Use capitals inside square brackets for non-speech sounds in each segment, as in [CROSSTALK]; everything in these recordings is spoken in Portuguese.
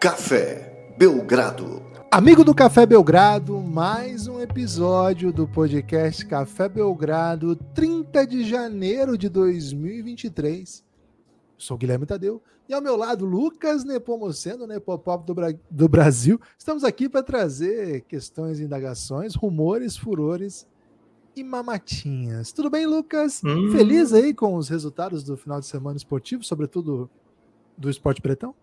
Café Belgrado. Amigo do Café Belgrado, mais um episódio do podcast Café Belgrado, 30 de janeiro de 2023. Sou Guilherme Tadeu e ao meu lado Lucas Nepomuceno, Nepopop do, Bra do Brasil. Estamos aqui para trazer questões, indagações, rumores, furores e mamatinhas. Tudo bem, Lucas? Hum. Feliz aí com os resultados do final de semana esportivo, sobretudo do esporte pretão?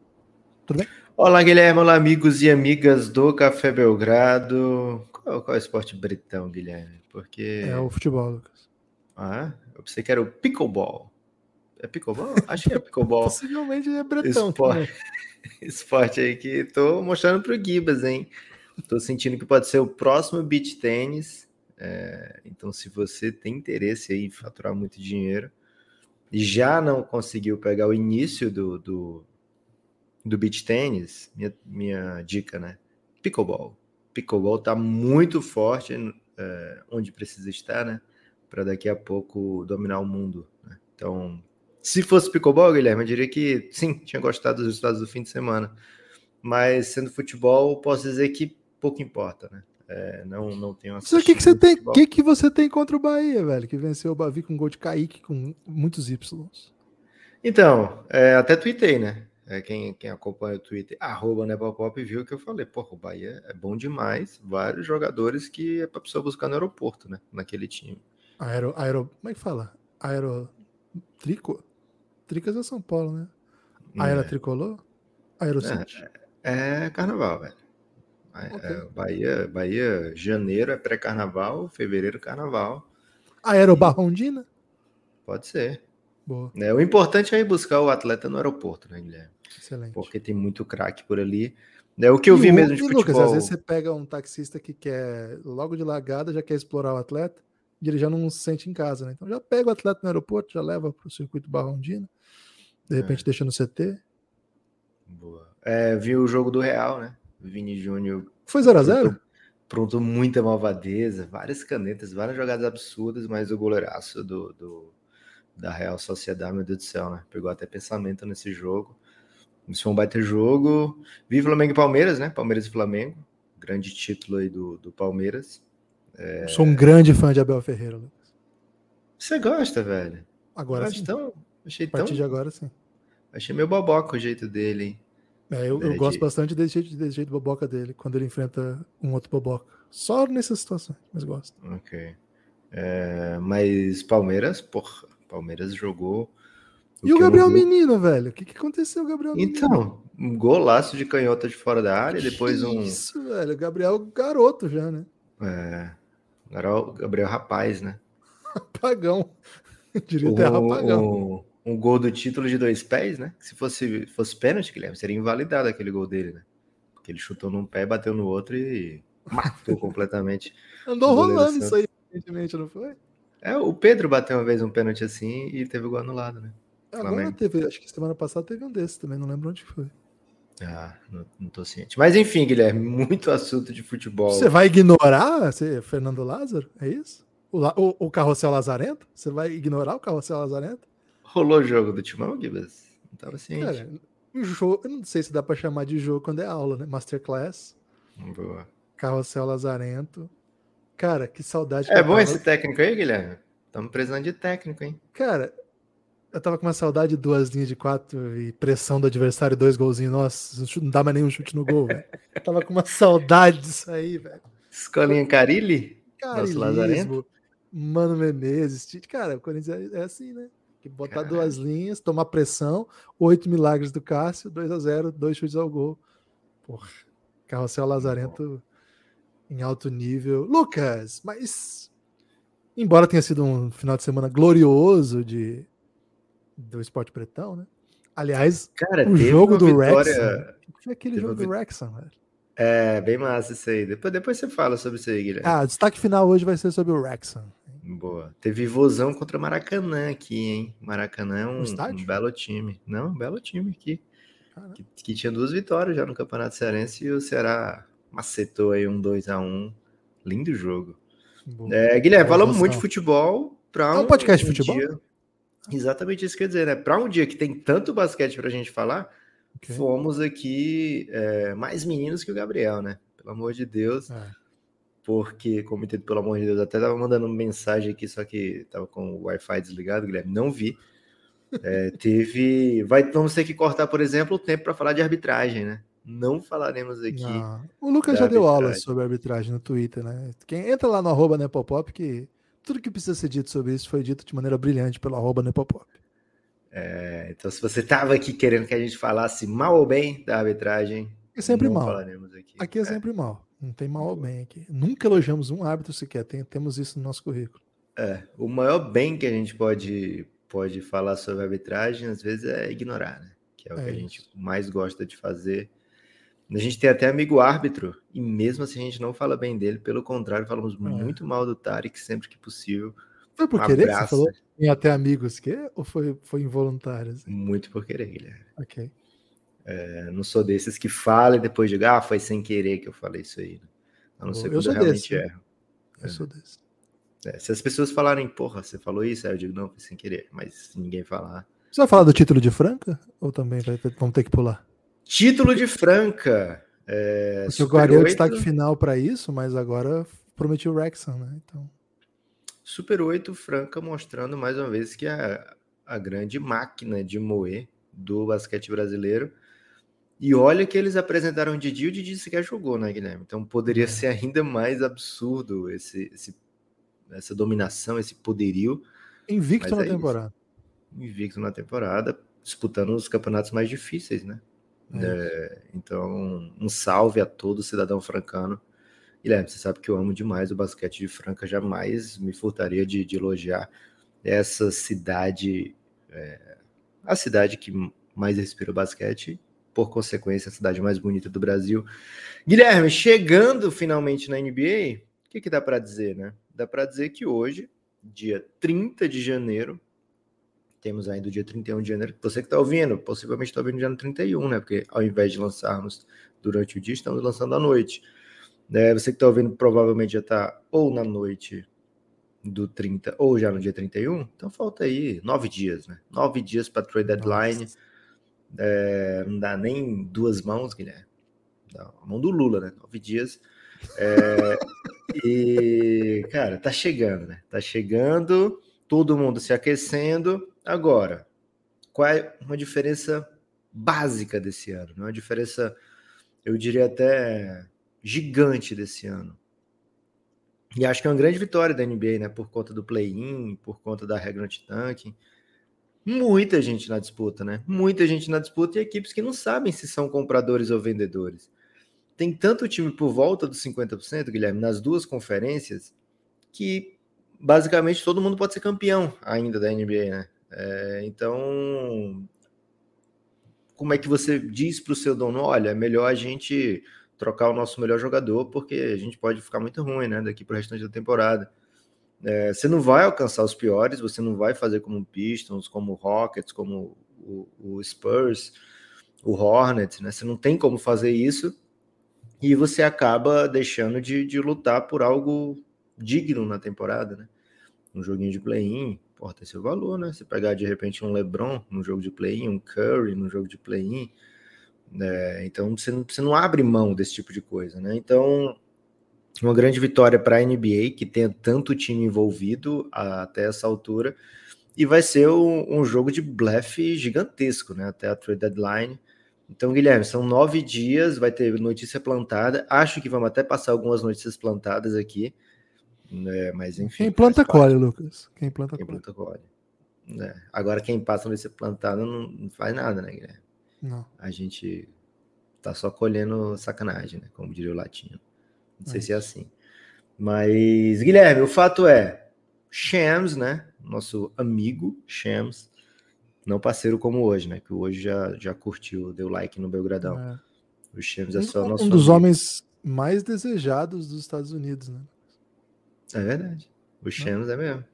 Tudo bem? Olá, Guilherme. Olá, amigos e amigas do Café Belgrado. Qual, qual é o esporte bretão, Guilherme? Porque. É o futebol, Lucas. Ah, eu pensei que era o pickleball. É pickleball? [LAUGHS] Acho que é pickleball. Possivelmente é bretão. Esporte, [LAUGHS] esporte aí que tô mostrando pro Gibas, hein? Tô sentindo que pode ser o próximo beach tênis. É, então, se você tem interesse aí em faturar muito dinheiro e já não conseguiu pegar o início do, do do beach tênis, minha, minha dica, né? Pickleball. Pickleball tá muito forte é, onde precisa estar, né? Para daqui a pouco dominar o mundo. Né? Então, se fosse pickleball, Guilherme, eu diria que sim, tinha gostado dos resultados do fim de semana. Mas sendo futebol, posso dizer que pouco importa, né? É, não, não tenho O que, que você tem? O que, que você tem contra o Bahia, velho? Que venceu o Bavi com gol de Kaique com muitos Y. Então, é, até tuitei, né? É, quem, quem acompanha o Twitter, arroba Nepopop, viu que eu falei, porra, o Bahia é bom demais, vários jogadores que é pra pessoa buscar no aeroporto, né? Naquele time. Aero, aero, como é que fala? Aero, trico? Tricas é São Paulo, né? Aero é. tricolor? Aerocity? É, é carnaval, velho. Okay. É, Bahia, Bahia, janeiro é pré-carnaval, fevereiro carnaval. Aerobarrondina? Pode ser. Boa. É, o importante é ir buscar o atleta no aeroporto, né, Guilherme? Excelente. Porque tem muito craque por ali. É o que eu e vi mesmo de futebol. Lucas, às vezes você pega um taxista que quer, logo de largada, já quer explorar o atleta, e ele já não se sente em casa, né? Então já pega o atleta no aeroporto, já leva para o circuito Barrondina, de é. repente é. deixa no CT. Boa. É, vi o jogo do Real, né? Vini Júnior. Foi 0x0? Pronto, muita malvadeza, várias canetas, várias jogadas absurdas, mas o goleiraço do, do, da Real Sociedade, meu Deus do céu, né? Pegou até pensamento nesse jogo. Isso foi um baita jogo. Vi Flamengo e Palmeiras, né? Palmeiras e Flamengo. Grande título aí do, do Palmeiras. É... Sou um grande fã de Abel Ferreira, Lucas. Você gosta, velho? Agora sim. Tão, achei a partir tão... de agora sim. Achei meio boboca o jeito dele, hein? É, eu, eu é, gosto de... bastante desse jeito, desse jeito boboca dele, quando ele enfrenta um outro boboca. Só nessa situação, mas gosto. Ok. É, mas Palmeiras, porra, Palmeiras jogou e o Gabriel Menino, velho? O que, que aconteceu, Gabriel Menino? Então, um golaço de canhota de fora da área, depois um. Isso, velho. Gabriel garoto já, né? É. Gabriel, Gabriel Rapaz, né? Rapagão. [LAUGHS] Diria até rapagão. Um, um, gol do título de dois pés, né? Se fosse, fosse pênalti, Guilherme, seria invalidado aquele gol dele, né? Porque ele chutou num pé, bateu no outro e matou [LAUGHS] completamente. Andou rolando isso aí, evidentemente, não foi? É, o Pedro bateu uma vez um pênalti assim e teve o gol anulado, né? Agora teve, acho que semana passada teve um desses também, não lembro onde foi. Ah, não, não tô ciente. Mas enfim, Guilherme, muito assunto de futebol. Você vai ignorar você, Fernando Lázaro? É isso? O, o, o Carrossel Lazarento? Você vai ignorar o Carrossel Lazarento? Rolou jogo do Timão, Gibas? Não tava ciente. Cara, o jogo, eu não sei se dá para chamar de jogo quando é aula, né? Masterclass. Boa. Carrossel Lazarento. Cara, que saudade. É que bom esse técnico aí, Guilherme? Estamos precisando de técnico, hein? Cara, eu tava com uma saudade de duas linhas de quatro e pressão do adversário, dois golzinhos. Nossa, não dá mais nenhum chute no gol, velho. Tava com uma saudade disso aí, velho. Escolinha Carilli? Carilismo. Mano Menezes. Cara, o Corinthians é, é assim, né? Que botar Caralho. duas linhas, tomar pressão, oito milagres do Cássio, 2 a 0 dois chutes ao gol. Porra, Carrossel Lazarento em alto nível. Lucas, mas embora tenha sido um final de semana glorioso de do esporte pretão, né? Aliás, Cara, o jogo do vitória... Wrexham. O que foi aquele teve jogo do velho? É, bem massa isso aí. Depois, depois você fala sobre isso aí, Guilherme. Ah, o destaque final hoje vai ser sobre o Wrexham. Boa. Teve vozão contra Maracanã aqui, hein? Maracanã é um, um belo time. Não, um belo time aqui. Que, que, tinha duas vitórias já no Campeonato Cearense e o Ceará macetou aí um 2 a 1 Lindo jogo. É, Guilherme, falamos muito de futebol. Pra é um, um podcast um de futebol? Dia... Exatamente isso que eu ia dizer, né? Para um dia que tem tanto basquete para a gente falar, okay. fomos aqui é, mais meninos que o Gabriel, né? Pelo amor de Deus. É. Porque, como pelo amor de Deus, até tava mandando mensagem aqui, só que tava com o Wi-Fi desligado, Guilherme, não vi. É, teve. Vai, vamos ter que cortar, por exemplo, o tempo para falar de arbitragem, né? Não falaremos aqui. Não. O Lucas já deu aula sobre arbitragem no Twitter, né? Quem entra lá no arroba Nepopop, que tudo que precisa ser dito sobre isso foi dito de maneira brilhante pelo arroba Nepopop. É, então, se você estava aqui querendo que a gente falasse mal ou bem da arbitragem, é sempre mal. Aqui. aqui. é, é sempre mal. Não tem mal ou bem aqui. Nunca elogiamos um árbitro sequer. Tem, temos isso no nosso currículo. É, o maior bem que a gente pode, pode falar sobre arbitragem, às vezes, é ignorar, né? Que é o é que a gente mais gosta de fazer a gente tem até amigo árbitro, e mesmo assim a gente não fala bem dele, pelo contrário, falamos é. muito mal do Tarek sempre que possível. Foi por um querer abraço. que você falou? Tem até amigos que? Ou foi, foi involuntário? Assim? Muito por querer, Guilherme. Ok. É, não sou desses que falam e depois digam, ah, foi sem querer que eu falei isso aí. Né? A não ser quando eu realmente desse, erro. Eu é. sou desse. É, se as pessoas falarem, porra, você falou isso, aí eu digo, não, foi sem querer. Mas se ninguém falar. Você vai falar do título de Franca? Ou também vai, vamos ter que pular? Título de Franca. É, Porque o destaque final para isso, mas agora prometi o Rexon, né? Então... Super 8 Franca mostrando mais uma vez que a, a grande máquina de moer do basquete brasileiro. E olha que eles apresentaram o Didi, o Didi sequer jogou, né, Guilherme? Então poderia é. ser ainda mais absurdo esse, esse, essa dominação, esse poderio. Invicto na é temporada. Isso. Invicto na temporada, disputando os campeonatos mais difíceis, né? É. É, então, um salve a todo cidadão francano. Guilherme, você sabe que eu amo demais o basquete de Franca, jamais me furtaria de, de elogiar essa cidade, é, a cidade que mais respira basquete, por consequência, a cidade mais bonita do Brasil. Guilherme, chegando finalmente na NBA, o que, que dá para dizer, né? Dá para dizer que hoje, dia 30 de janeiro, temos ainda o dia 31 de janeiro. Você que está ouvindo, possivelmente está ouvindo no dia 31, né? Porque ao invés de lançarmos durante o dia, estamos lançando à noite. É, você que está ouvindo provavelmente já está ou na noite do 30 ou já no dia 31. Então falta aí nove dias, né? Nove dias para trade deadline. É, não dá nem duas mãos, Guilherme. Dá a mão do Lula, né? Nove dias. É, [LAUGHS] e, cara, tá chegando, né? Tá chegando, todo mundo se aquecendo. Agora, qual é uma diferença básica desse ano? Uma diferença, eu diria até gigante desse ano. E acho que é uma grande vitória da NBA, né? Por conta do play-in, por conta da regra anti-tanking. Muita gente na disputa, né? Muita gente na disputa e equipes que não sabem se são compradores ou vendedores. Tem tanto time por volta dos 50%, Guilherme, nas duas conferências, que basicamente todo mundo pode ser campeão ainda da NBA, né? É, então, como é que você diz para o seu dono: olha, é melhor a gente trocar o nosso melhor jogador, porque a gente pode ficar muito ruim né, daqui para o restante da temporada. É, você não vai alcançar os piores, você não vai fazer como o Pistons, como o Rockets, como o, o Spurs, o Hornets, né? Você não tem como fazer isso e você acaba deixando de, de lutar por algo digno na temporada, né? Um joguinho de play-in, pô, tem seu valor, né? Você pegar de repente um LeBron no jogo de play-in, um Curry no jogo de play-in, né? Então você não, você não abre mão desse tipo de coisa, né? Então, uma grande vitória para a NBA, que tem tanto time envolvido até essa altura, e vai ser um, um jogo de blefe gigantesco, né? Até a trade deadline. Então, Guilherme, são nove dias, vai ter notícia plantada. Acho que vamos até passar algumas notícias plantadas aqui. Né? Mas enfim. Quem planta colhe, Lucas. Quem planta quem colhe. Planta, colhe. Né? Agora, quem passa vai ser plantado não, não faz nada, né, Guilherme? Não. A gente tá só colhendo sacanagem, né? Como diria o latino. Não sei é. se é assim. Mas, Guilherme, o fato é, Shams, né? Nosso amigo Shams, não parceiro como hoje, né? Que hoje já, já curtiu, deu like no Belgradão. É. O Shams é só um, nosso. Um dos amigo. homens mais desejados dos Estados Unidos, né? É verdade. O Shams é mesmo.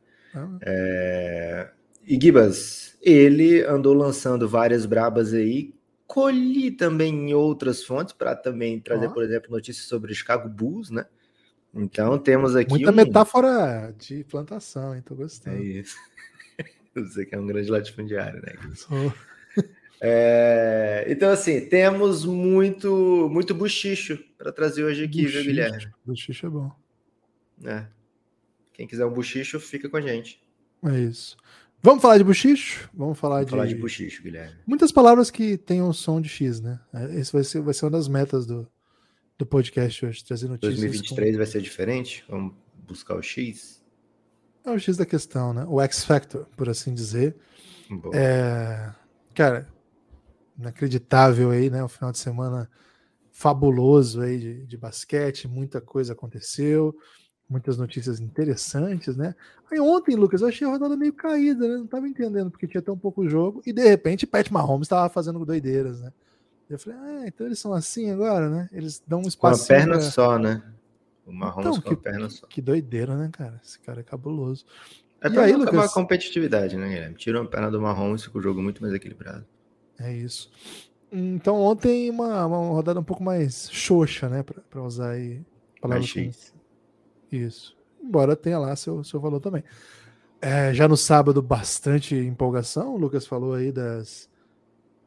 É... E Gibas, ele andou lançando várias brabas aí. Colhi também em outras fontes para também trazer, por exemplo, notícias sobre o Chicago Bulls, né? Então temos aqui. Muita um... metáfora de plantação, hein? Tô gostando. É isso. [LAUGHS] Você que é um grande latifundiário, né? Sou. É, então, assim, temos muito muito buchicho para trazer hoje aqui, buchicho, viu, Guilherme? Buchicho é bom. É. Quem quiser um buchicho, fica com a gente. É isso. Vamos falar de buchicho? Vamos falar, Vamos de... falar de buchicho, Guilherme. Muitas palavras que tenham som de X, né? É, Esse vai ser, vai ser uma das metas do, do podcast hoje, trazer notícias. 2023 com... vai ser diferente? Vamos buscar o X? É o X da questão, né? O X Factor, por assim dizer. É... Cara, inacreditável aí, né? O final de semana fabuloso aí de, de basquete, muita coisa aconteceu, muitas notícias interessantes, né? Aí ontem, Lucas, eu achei a rodada meio caída, né? Não tava entendendo porque tinha tão pouco jogo e de repente Pat Mahomes estava fazendo doideiras, né? Eu falei, ah, então eles são assim agora, né? Eles dão um espaço. Com a perna pra... só, né? O Mahomes então, com que, a perna só. Que doideira, né, cara? Esse cara é cabuloso. É pra aí, acabar Lucas... a competitividade, né, Guilherme? Tira a perna do Mahomes e fica o jogo muito mais equilibrado. É isso. Então ontem uma, uma rodada um pouco mais xoxa, né? Para usar aí palavras. Isso. Embora tenha lá seu, seu valor também. É, já no sábado, bastante empolgação. O Lucas falou aí das,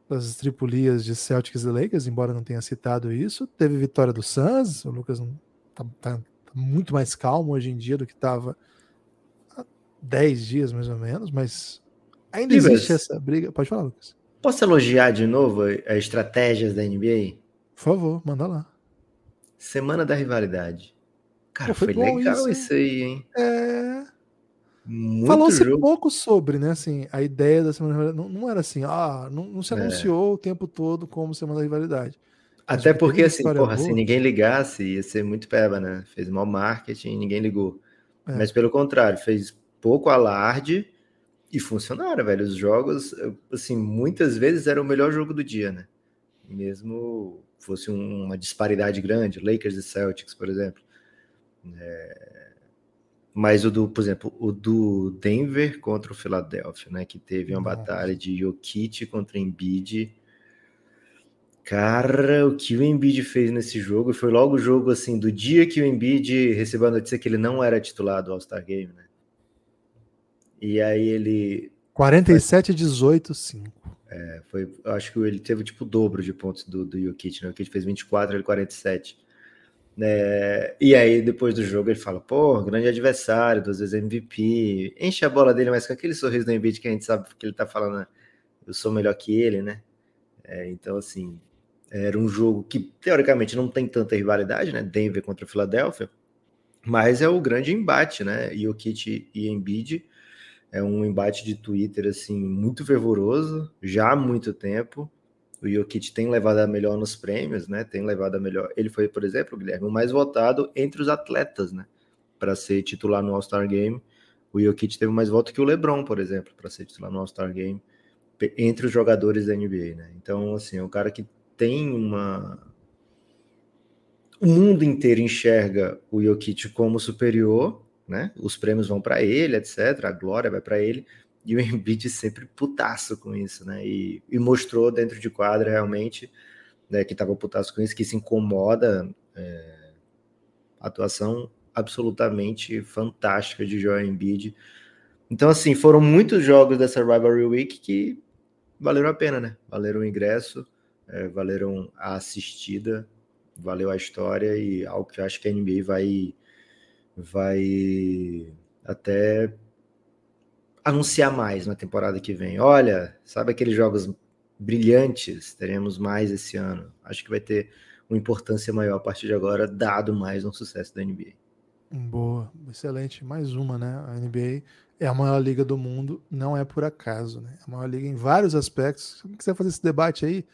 das tripulias de Celtics e Lakers, embora não tenha citado isso. Teve vitória do Suns. O Lucas não, tá, tá, tá muito mais calmo hoje em dia do que estava há 10 dias, mais ou menos. Mas ainda Divas. existe essa briga. Pode falar, Lucas. Posso elogiar de novo as estratégias da NBA? Por favor, manda lá. Semana da rivalidade. Cara, Pô, foi, foi legal isso, isso, aí, hein? É. Falou-se pouco sobre, né? Assim, a ideia da semana da rivalidade não, não era assim, ah, não, não se é. anunciou é. o tempo todo como semana da rivalidade. Até porque, assim, porra, boa. se ninguém ligasse, ia ser muito peba, né? Fez mau marketing, ninguém ligou. É. Mas pelo contrário, fez pouco alarde e funcionaram, velho. Os jogos, assim, muitas vezes era o melhor jogo do dia, né? Mesmo fosse uma disparidade grande, Lakers e Celtics, por exemplo. É... Mas o do, por exemplo, o do Denver contra o Philadelphia, né? Que teve uma Nossa. batalha de Jokic contra Embiid. Cara, o que o Embiid fez nesse jogo foi logo o jogo assim do dia que o Embiid recebeu a notícia que ele não era titular do All-Star Game, né? E aí ele. 47 18, 5. É, foi, acho que ele teve tipo o dobro de pontos do, do Jokic, né? O Jokic fez 24, ele 47. É, e aí, depois do jogo, ele fala: pô, grande adversário, duas vezes MVP. Enche a bola dele, mas com aquele sorriso do Embiid que a gente sabe que ele tá falando, né? eu sou melhor que ele, né? É, então, assim, era um jogo que teoricamente não tem tanta rivalidade, né? Denver contra o Philadelphia, mas é o grande embate, né? Jokic e Embiid é um embate de Twitter assim muito fervoroso, já há muito tempo. O Jokic tem levado a melhor nos prêmios, né? Tem levado a melhor. Ele foi, por exemplo, Guilherme, o mais votado entre os atletas, né? Para ser titular no All-Star Game. O Jokic teve mais voto que o LeBron, por exemplo, para ser titular no All-Star Game entre os jogadores da NBA, né? Então, assim, é um cara que tem uma o mundo inteiro enxerga o Jokic como superior né? Os prêmios vão para ele, etc. A glória vai para ele. E o Embiid sempre putaço com isso, né? E, e mostrou dentro de quadra realmente né, que estava putaço com isso, que se incomoda. É, atuação absolutamente fantástica de Joel Embiid. Então, assim, foram muitos jogos dessa Rivalry Week que valeram a pena, né? Valeram o ingresso, é, valeram a assistida, valeu a história e algo que eu acho que a NBA vai vai até anunciar mais na temporada que vem. Olha, sabe aqueles jogos brilhantes? Teremos mais esse ano. Acho que vai ter uma importância maior a partir de agora, dado mais um sucesso da NBA. Boa, excelente. Mais uma, né? A NBA é a maior liga do mundo, não é por acaso, né? É a maior liga em vários aspectos. Se quiser fazer esse debate aí,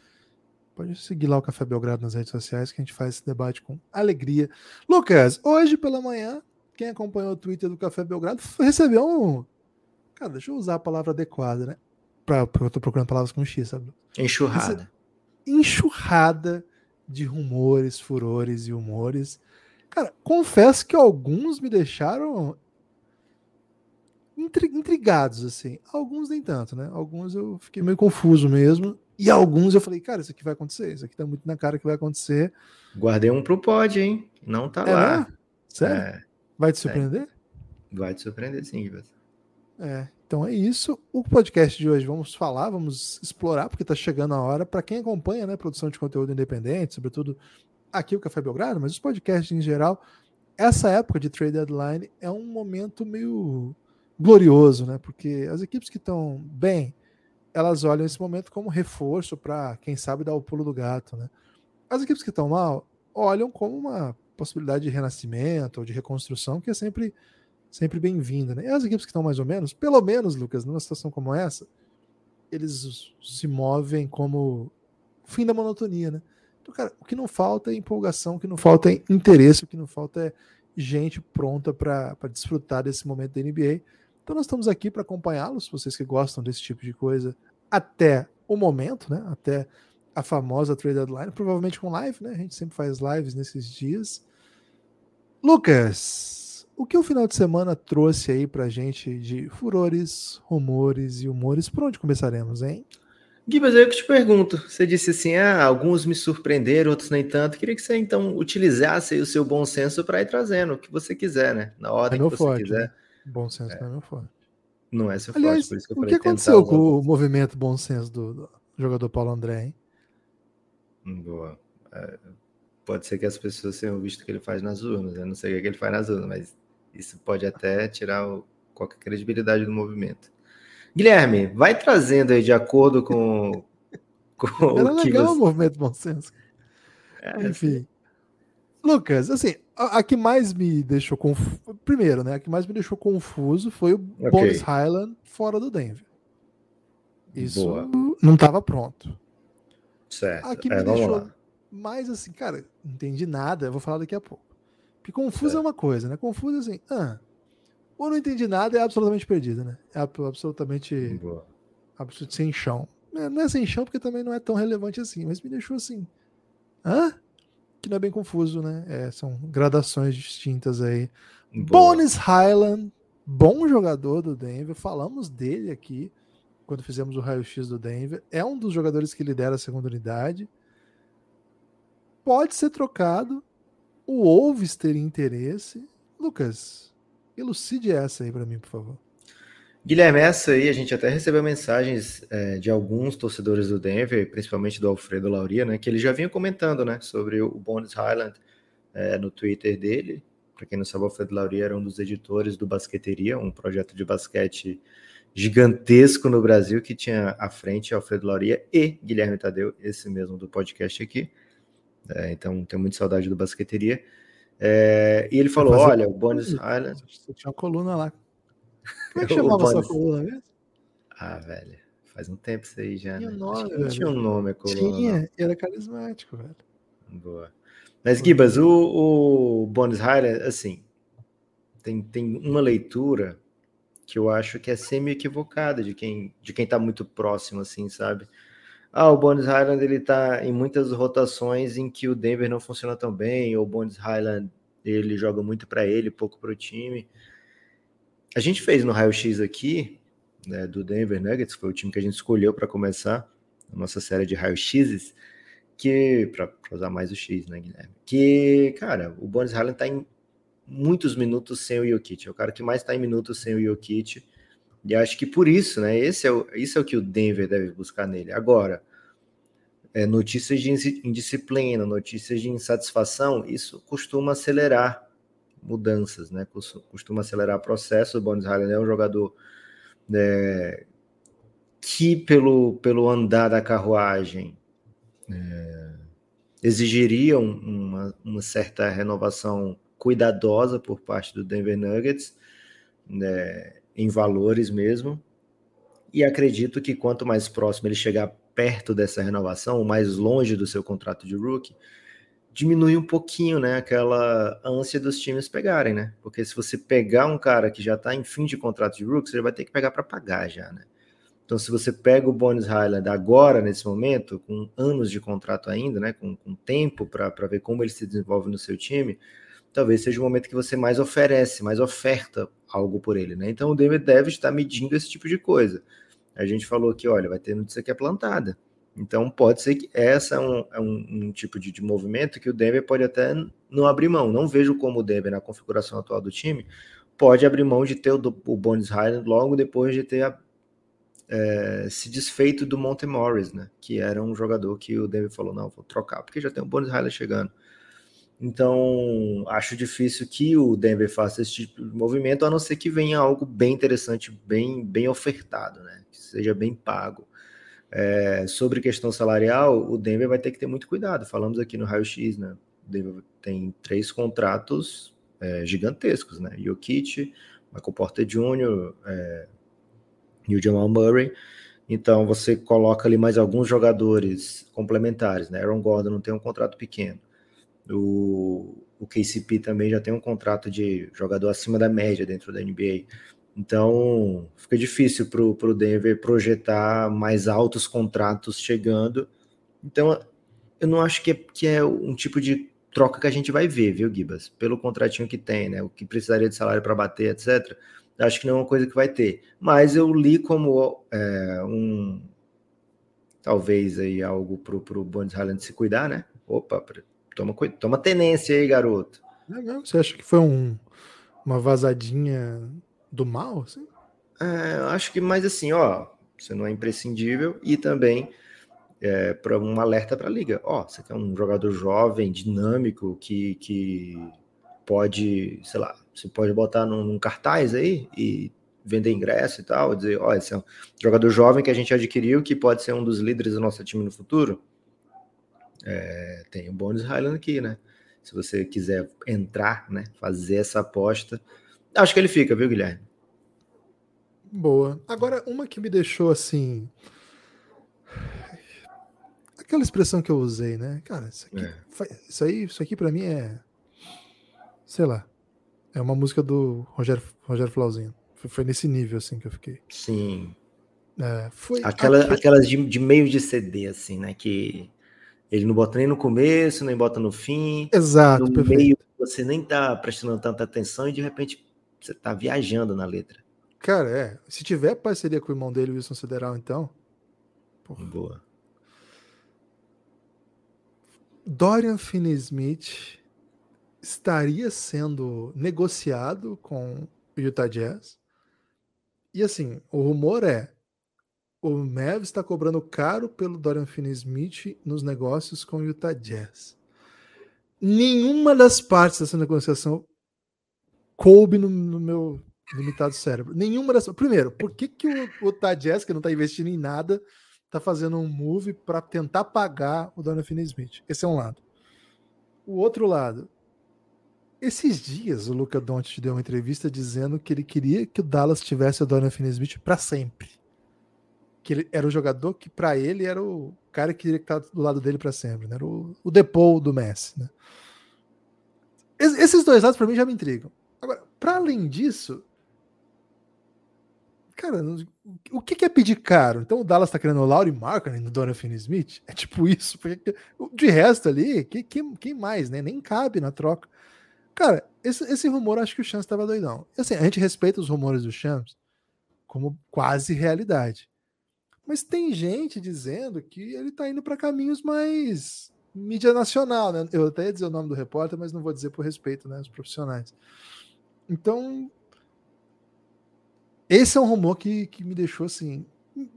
pode seguir lá o Café Belgrado nas redes sociais que a gente faz esse debate com alegria. Lucas, hoje pela manhã quem acompanhou o Twitter do Café Belgrado recebeu um. Cara, deixa eu usar a palavra adequada, né? Pra, porque eu tô procurando palavras com X, sabe? Enxurrada. Enxurrada de rumores, furores e humores. Cara, confesso que alguns me deixaram intrigados, assim. Alguns nem tanto, né? Alguns eu fiquei meio confuso mesmo. E alguns eu falei, cara, isso aqui vai acontecer. Isso aqui tá muito na cara que vai acontecer. Guardei um pro pod, hein? Não tá é, lá. Sério? É. Vai te surpreender? É. Vai te surpreender, sim, É. Então é isso. O podcast de hoje vamos falar, vamos explorar, porque está chegando a hora. Para quem acompanha né, produção de conteúdo independente, sobretudo aqui o Café Belgrado, mas os podcasts em geral, essa época de trade deadline é um momento meio glorioso, né? Porque as equipes que estão bem, elas olham esse momento como reforço para, quem sabe, dar o pulo do gato, né? As equipes que estão mal olham como uma possibilidade de renascimento ou de reconstrução, que é sempre, sempre bem-vinda, né? E as equipes que estão mais ou menos, pelo menos, Lucas, numa situação como essa, eles se movem como fim da monotonia, né? Então, cara, o que não falta é empolgação, o que não falta é interesse, o que não falta é gente pronta para desfrutar desse momento da NBA. Então nós estamos aqui para acompanhá-los, vocês que gostam desse tipo de coisa, até o momento, né? Até a famosa trade deadline, provavelmente com live, né? A gente sempre faz lives nesses dias. Lucas, o que o final de semana trouxe aí pra gente de furores, rumores e humores? Por onde começaremos, hein? Gibas, eu que te pergunto. Você disse assim: ah, alguns me surpreenderam, outros nem tanto. Queria que você então utilizasse o seu bom senso para ir trazendo o que você quiser, né? Na ordem é que você forte, quiser. Né? Bom senso é. não é meu forte. Não é seu Aliás, forte, por isso que eu o que aconteceu com o movimento bom senso do, do, jogador Paulo André, hein? Hum, boa. É, pode ser que as pessoas tenham visto o que ele faz nas urnas. Eu não sei o que ele faz nas urnas, mas isso pode até tirar o, qualquer credibilidade do movimento. Guilherme, vai trazendo aí de acordo com, [LAUGHS] com Era o que legal você... o movimento bom senso. É, Enfim. Lucas, assim, a, a, que mais me deixou confuso. Primeiro, né? A que mais me deixou confuso foi o okay. Bones Highland fora do Denver. Isso Boa. não estava pronto. Certo. A que me é, deixou mais assim, cara, não entendi nada, eu vou falar daqui a pouco. Porque confuso certo. é uma coisa, né? Confuso é assim, ah, ou não entendi nada é absolutamente perdido, né? É absolutamente. Boa. Absolutamente sem chão. É, não é sem chão porque também não é tão relevante assim, mas me deixou assim. Hã? que não é bem confuso, né? É, são gradações distintas aí. Bones Highland, bom jogador do Denver, falamos dele aqui quando fizemos o raio-x do Denver. É um dos jogadores que lidera a segunda unidade. Pode ser trocado. O Wolves ter interesse. Lucas, elucide essa aí para mim, por favor. Guilherme, essa aí a gente até recebeu mensagens é, de alguns torcedores do Denver, principalmente do Alfredo Lauria, né, que ele já vinha comentando, né, sobre o Bones Highland é, no Twitter dele. Para quem não sabe, o Alfredo Lauria era um dos editores do Basqueteria, um projeto de basquete gigantesco no Brasil que tinha à frente Alfredo Lauria e Guilherme Tadeu, esse mesmo do podcast aqui. É, então, tenho muita saudade do Basqueteria. É, e ele falou: olha, o Bones Highland. Você tinha uma coluna lá como é que [LAUGHS] chamava essa coluna mesmo? Ah, velho. Faz um tempo isso aí já. Tinha né? nome, não tinha um nome a coluna. Tinha, era carismático, velho. Boa. Mas, Gibas, o, o Bones Highland, assim, tem, tem uma leitura que eu acho que é semi-equivocada de quem, de quem tá muito próximo, assim, sabe? Ah, o Bones Highland, ele tá em muitas rotações em que o Denver não funciona tão bem, ou o Bones Highland, ele joga muito para ele, pouco para o time a gente fez no raio-x aqui, né, do Denver Nuggets, foi o time que a gente escolheu para começar a nossa série de raio-x's, que, para usar mais o X, né, Guilherme? Que, cara, o Bones Highland tá em muitos minutos sem o Jokic, é o cara que mais está em minutos sem o Jokic, e acho que por isso, né, esse é o, isso é o que o Denver deve buscar nele. Agora, é, notícias de indisciplina, notícias de insatisfação, isso costuma acelerar mudanças, né? Costuma acelerar o processo. O Bones Highland é um jogador é, que, pelo, pelo andar da carruagem, é, exigiria uma, uma, certa renovação cuidadosa por parte do Denver Nuggets, né, em valores mesmo. E acredito que quanto mais próximo ele chegar perto dessa renovação, mais longe do seu contrato de rookie, diminui um pouquinho, né, aquela ânsia dos times pegarem, né? Porque se você pegar um cara que já está em fim de contrato de rookies, ele vai ter que pegar para pagar já, né? Então, se você pega o Bones Highland agora, nesse momento, com anos de contrato ainda, né, com, com tempo para ver como ele se desenvolve no seu time, talvez seja o momento que você mais oferece, mais oferta algo por ele, né? Então, o Denver deve estar medindo esse tipo de coisa. A gente falou que, olha, vai ter notícia que é plantada. Então pode ser que essa é um, é um, um tipo de, de, movimento que o Denver pode até não abrir mão. Não vejo como o Denver, na configuração atual do time, pode abrir mão de ter o, o Bones Highland logo depois de ter a, é, se desfeito do Monte Morris, né? Que era um jogador que o Denver falou: não, vou trocar, porque já tem o Bones Highland chegando. Então, acho difícil que o Denver faça esse tipo de movimento, a não ser que venha algo bem interessante, bem, bem ofertado, né? Que seja bem pago. É, sobre questão salarial, o Denver vai ter que ter muito cuidado. Falamos aqui no Raio X, né? O Denver tem três contratos é, gigantescos, né? Jokic, Michael Porter Jr., é, e o Jamal Murray. Então você coloca ali mais alguns jogadores complementares, né? Aaron Gordon não tem um contrato pequeno. O, o KCP também já tem um contrato de jogador acima da média dentro da NBA. Então fica difícil para o Denver projetar mais altos contratos chegando. Então eu não acho que é, que é um tipo de troca que a gente vai ver, viu, Gibas? Pelo contratinho que tem, né? O que precisaria de salário para bater, etc. Acho que não é uma coisa que vai ter. Mas eu li como é, um. Talvez aí algo para o Bones Highland se cuidar, né? Opa, toma, toma tenência aí, garoto. Você acha que foi um, uma vazadinha do mal? Assim? É, acho que mais assim, ó, você não é imprescindível e também é, para um alerta para a liga. Ó, você quer um jogador jovem, dinâmico, que, que pode, sei lá, você pode botar num, num cartaz aí e vender ingresso e tal, dizer, ó, esse é um jogador jovem que a gente adquiriu, que pode ser um dos líderes do nosso time no futuro. É, tem o Bones Highland aqui, né? Se você quiser entrar, né, fazer essa aposta, acho que ele fica, viu, Guilherme? Boa. Agora, uma que me deixou assim. Aquela expressão que eu usei, né? Cara, isso aqui, é. isso aí, isso aqui para mim é. Sei lá. É uma música do Rogério, Rogério Flauzinho. Foi, foi nesse nível, assim, que eu fiquei. Sim. É, foi Aquela, Aquelas de, de, meio de CD, assim, né? Que ele não bota nem no começo, nem bota no fim. Exato, no perfeito. meio você nem tá prestando tanta atenção e de repente você tá viajando na letra. Cara, é. Se tiver parceria com o irmão dele, Wilson Federal, então. Porra. Boa. Dorian Finney-Smith estaria sendo negociado com o Utah Jazz. E assim, o rumor é o Mavs está cobrando caro pelo Dorian Finney-Smith nos negócios com o Utah Jazz. Nenhuma das partes dessa negociação coube no, no meu limitado cérebro. Nenhuma das. Primeiro, por que, que o, Utah Jazz, que não está investindo em nada, está fazendo um move para tentar pagar o Dorian Finney-Smith? Esse é um lado. O outro lado, esses dias, o Luca Doncic deu uma entrevista dizendo que ele queria que o Dallas tivesse o Dorian Finney-Smith para sempre. Que ele era o jogador que para ele era o cara que queria estar do lado dele para sempre, né? Era o, o do Messi, né? Es, esses dois lados para mim já me intrigam. Agora, para além disso, cara, o que é pedir caro? Então o Dallas tá querendo o Laurie Markkinen no Dorian Finney-Smith? É tipo isso, porque de resto ali, quem, quem mais, né? Nem cabe na troca. Cara, esse, esse rumor acho que o Chance estava doidão. Assim, a gente respeita os rumores do Chance como quase realidade. Mas tem gente dizendo que ele tá indo para caminhos mais mídia nacional, né? Eu até ia dizer o nome do repórter, mas não vou dizer por respeito, né, aos profissionais. Então, esse é um rumor que, que me deixou assim.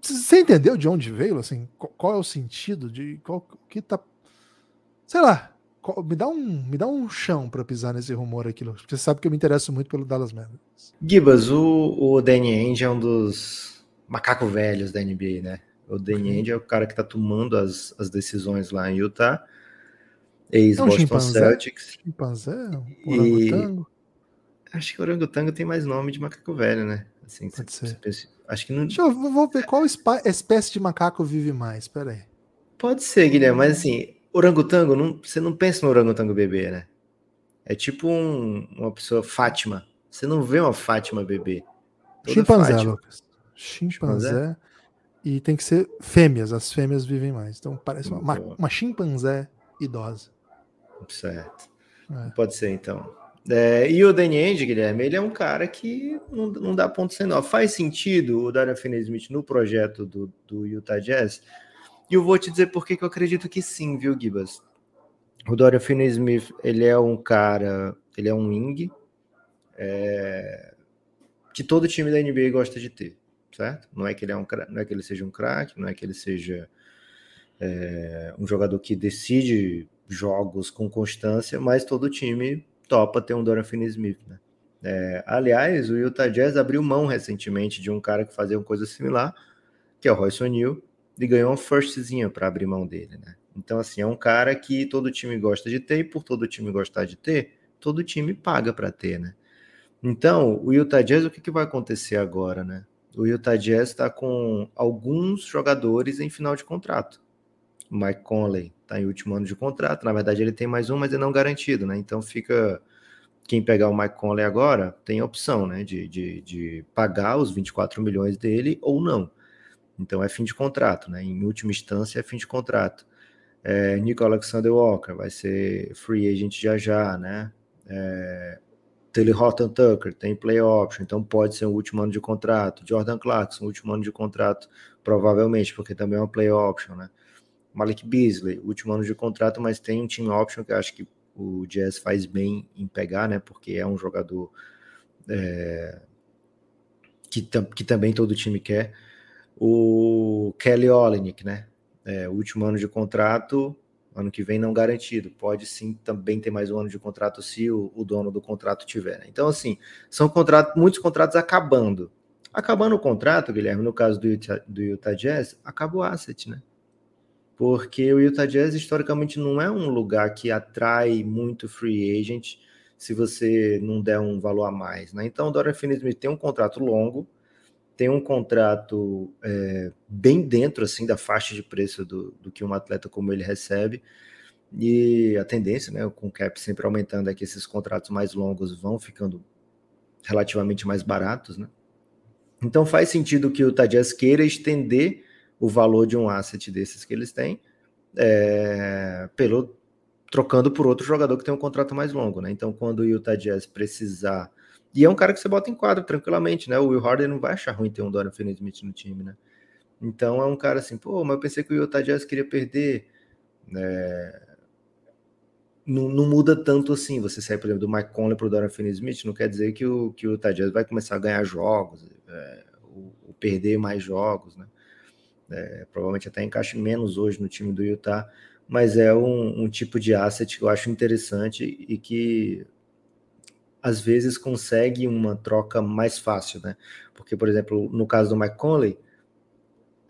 Você entendeu de onde veio? Assim, qual, é o sentido de qual que tá, sei lá, me dá um, me dá um chão para pisar nesse rumor aqui, porque você sabe que eu me interesso muito pelo Dallas Mavericks. Gibas, o, o Danny Ainge é um dos macacos velhos da NBA, né? O Danny uhum. É o cara que tá tomando as, as decisões lá em Utah, ex-Boston é um Celtics. Chimpanzé? Um orangotango? E... Acho que o orangotango tem mais nome de macaco velho, né? Assim, Pode ser. Pensa... Acho que não... Deixa eu vou ver qual espécie de macaco vive mais, pera aí. Pode ser, Guilherme, mas assim, Orangotango, não, você não pensa no orangotango bebê, né? É tipo um, uma pessoa Fátima. Você não vê uma Fátima bebê. Chimpanzé, Fátima. Lucas. Chimpanzé. E tem que ser fêmeas. As fêmeas vivem mais. Então parece uma, uma, uma chimpanzé idosa. Certo. É. Pode ser, então. É, e o Danny Ainge, Guilherme, ele é um cara que não, não dá ponto sem nó. Faz sentido o Darian Finney-Smith no projeto do, do Utah Jazz? E eu vou te dizer por que eu acredito que sim, viu, Gibas? O Dorian Finney-Smith, ele é um cara, ele é um wing, é, que todo time da NBA gosta de ter, certo? Não é que ele, é um, não é que ele seja um craque, não é que ele seja é, um jogador que decide jogos com constância, mas todo time topa ter um Dorian Finney-Smith, né? É, aliás, o Utah Jazz abriu mão recentemente de um cara que fazia uma coisa similar, que é o Royce O'Neal, e ganhou uma firstzinha para abrir mão dele, né? Então, assim, é um cara que todo time gosta de ter, e por todo time gostar de ter, todo time paga para ter, né? Então, o Utah Jazz, o que, que vai acontecer agora, né? O Utah Jazz está com alguns jogadores em final de contrato. O Mike Conley está em último ano de contrato. Na verdade, ele tem mais um, mas é não garantido, né? Então fica. Quem pegar o Mike Conley agora tem a opção, né? De, de, de pagar os 24 milhões dele ou não. Então é fim de contrato, né? Em última instância é fim de contrato. É, Nico Alexander Walker vai ser free agent já já, né? É, Taylor Horton Tucker tem play option, então pode ser o último ano de contrato. Jordan Clarkson, último ano de contrato, provavelmente, porque também é uma play option, né? Malik Beasley, último ano de contrato, mas tem um team option que acho que o Jazz faz bem em pegar, né? Porque é um jogador é, que, que também todo time quer. O Kelly Olynyk, né? É, último ano de contrato, ano que vem não garantido. Pode sim também ter mais um ano de contrato se o, o dono do contrato tiver. Né? Então, assim, são contratos, muitos contratos acabando. Acabando o contrato, Guilherme, no caso do Utah, do Utah Jazz, acaba o asset, né? Porque o Utah Jazz historicamente não é um lugar que atrai muito free agent se você não der um valor a mais, né? Então, o Dorian Finney-Smith tem um contrato longo, tem um contrato é, bem dentro assim da faixa de preço do, do que um atleta como ele recebe. E a tendência, né, com o cap sempre aumentando, é que esses contratos mais longos vão ficando relativamente mais baratos, né? Então faz sentido que o Tadias queira estender o valor de um asset desses que eles têm, é, pelo trocando por outro jogador que tem um contrato mais longo, né? Então quando o Utah Jazz precisar e é um cara que você bota em quadro tranquilamente, né? O Will Harden não vai achar ruim ter um Dorian Finney-Smith no time, né? Então é um cara assim, pô, mas eu pensei que o Utah Jazz queria perder. né? não, não, muda tanto assim. Você sair, por exemplo, do Mike Conley para o Finney-Smith, não quer dizer que o, que o Utah Jazz vai começar a ganhar jogos, é, ou, ou, perder mais jogos, né? É, provavelmente até encaixe menos hoje no time do Utah, mas é um, um tipo de asset que eu acho interessante e que às vezes consegue uma troca mais fácil, né? Porque, por exemplo, no caso do Mike Conley,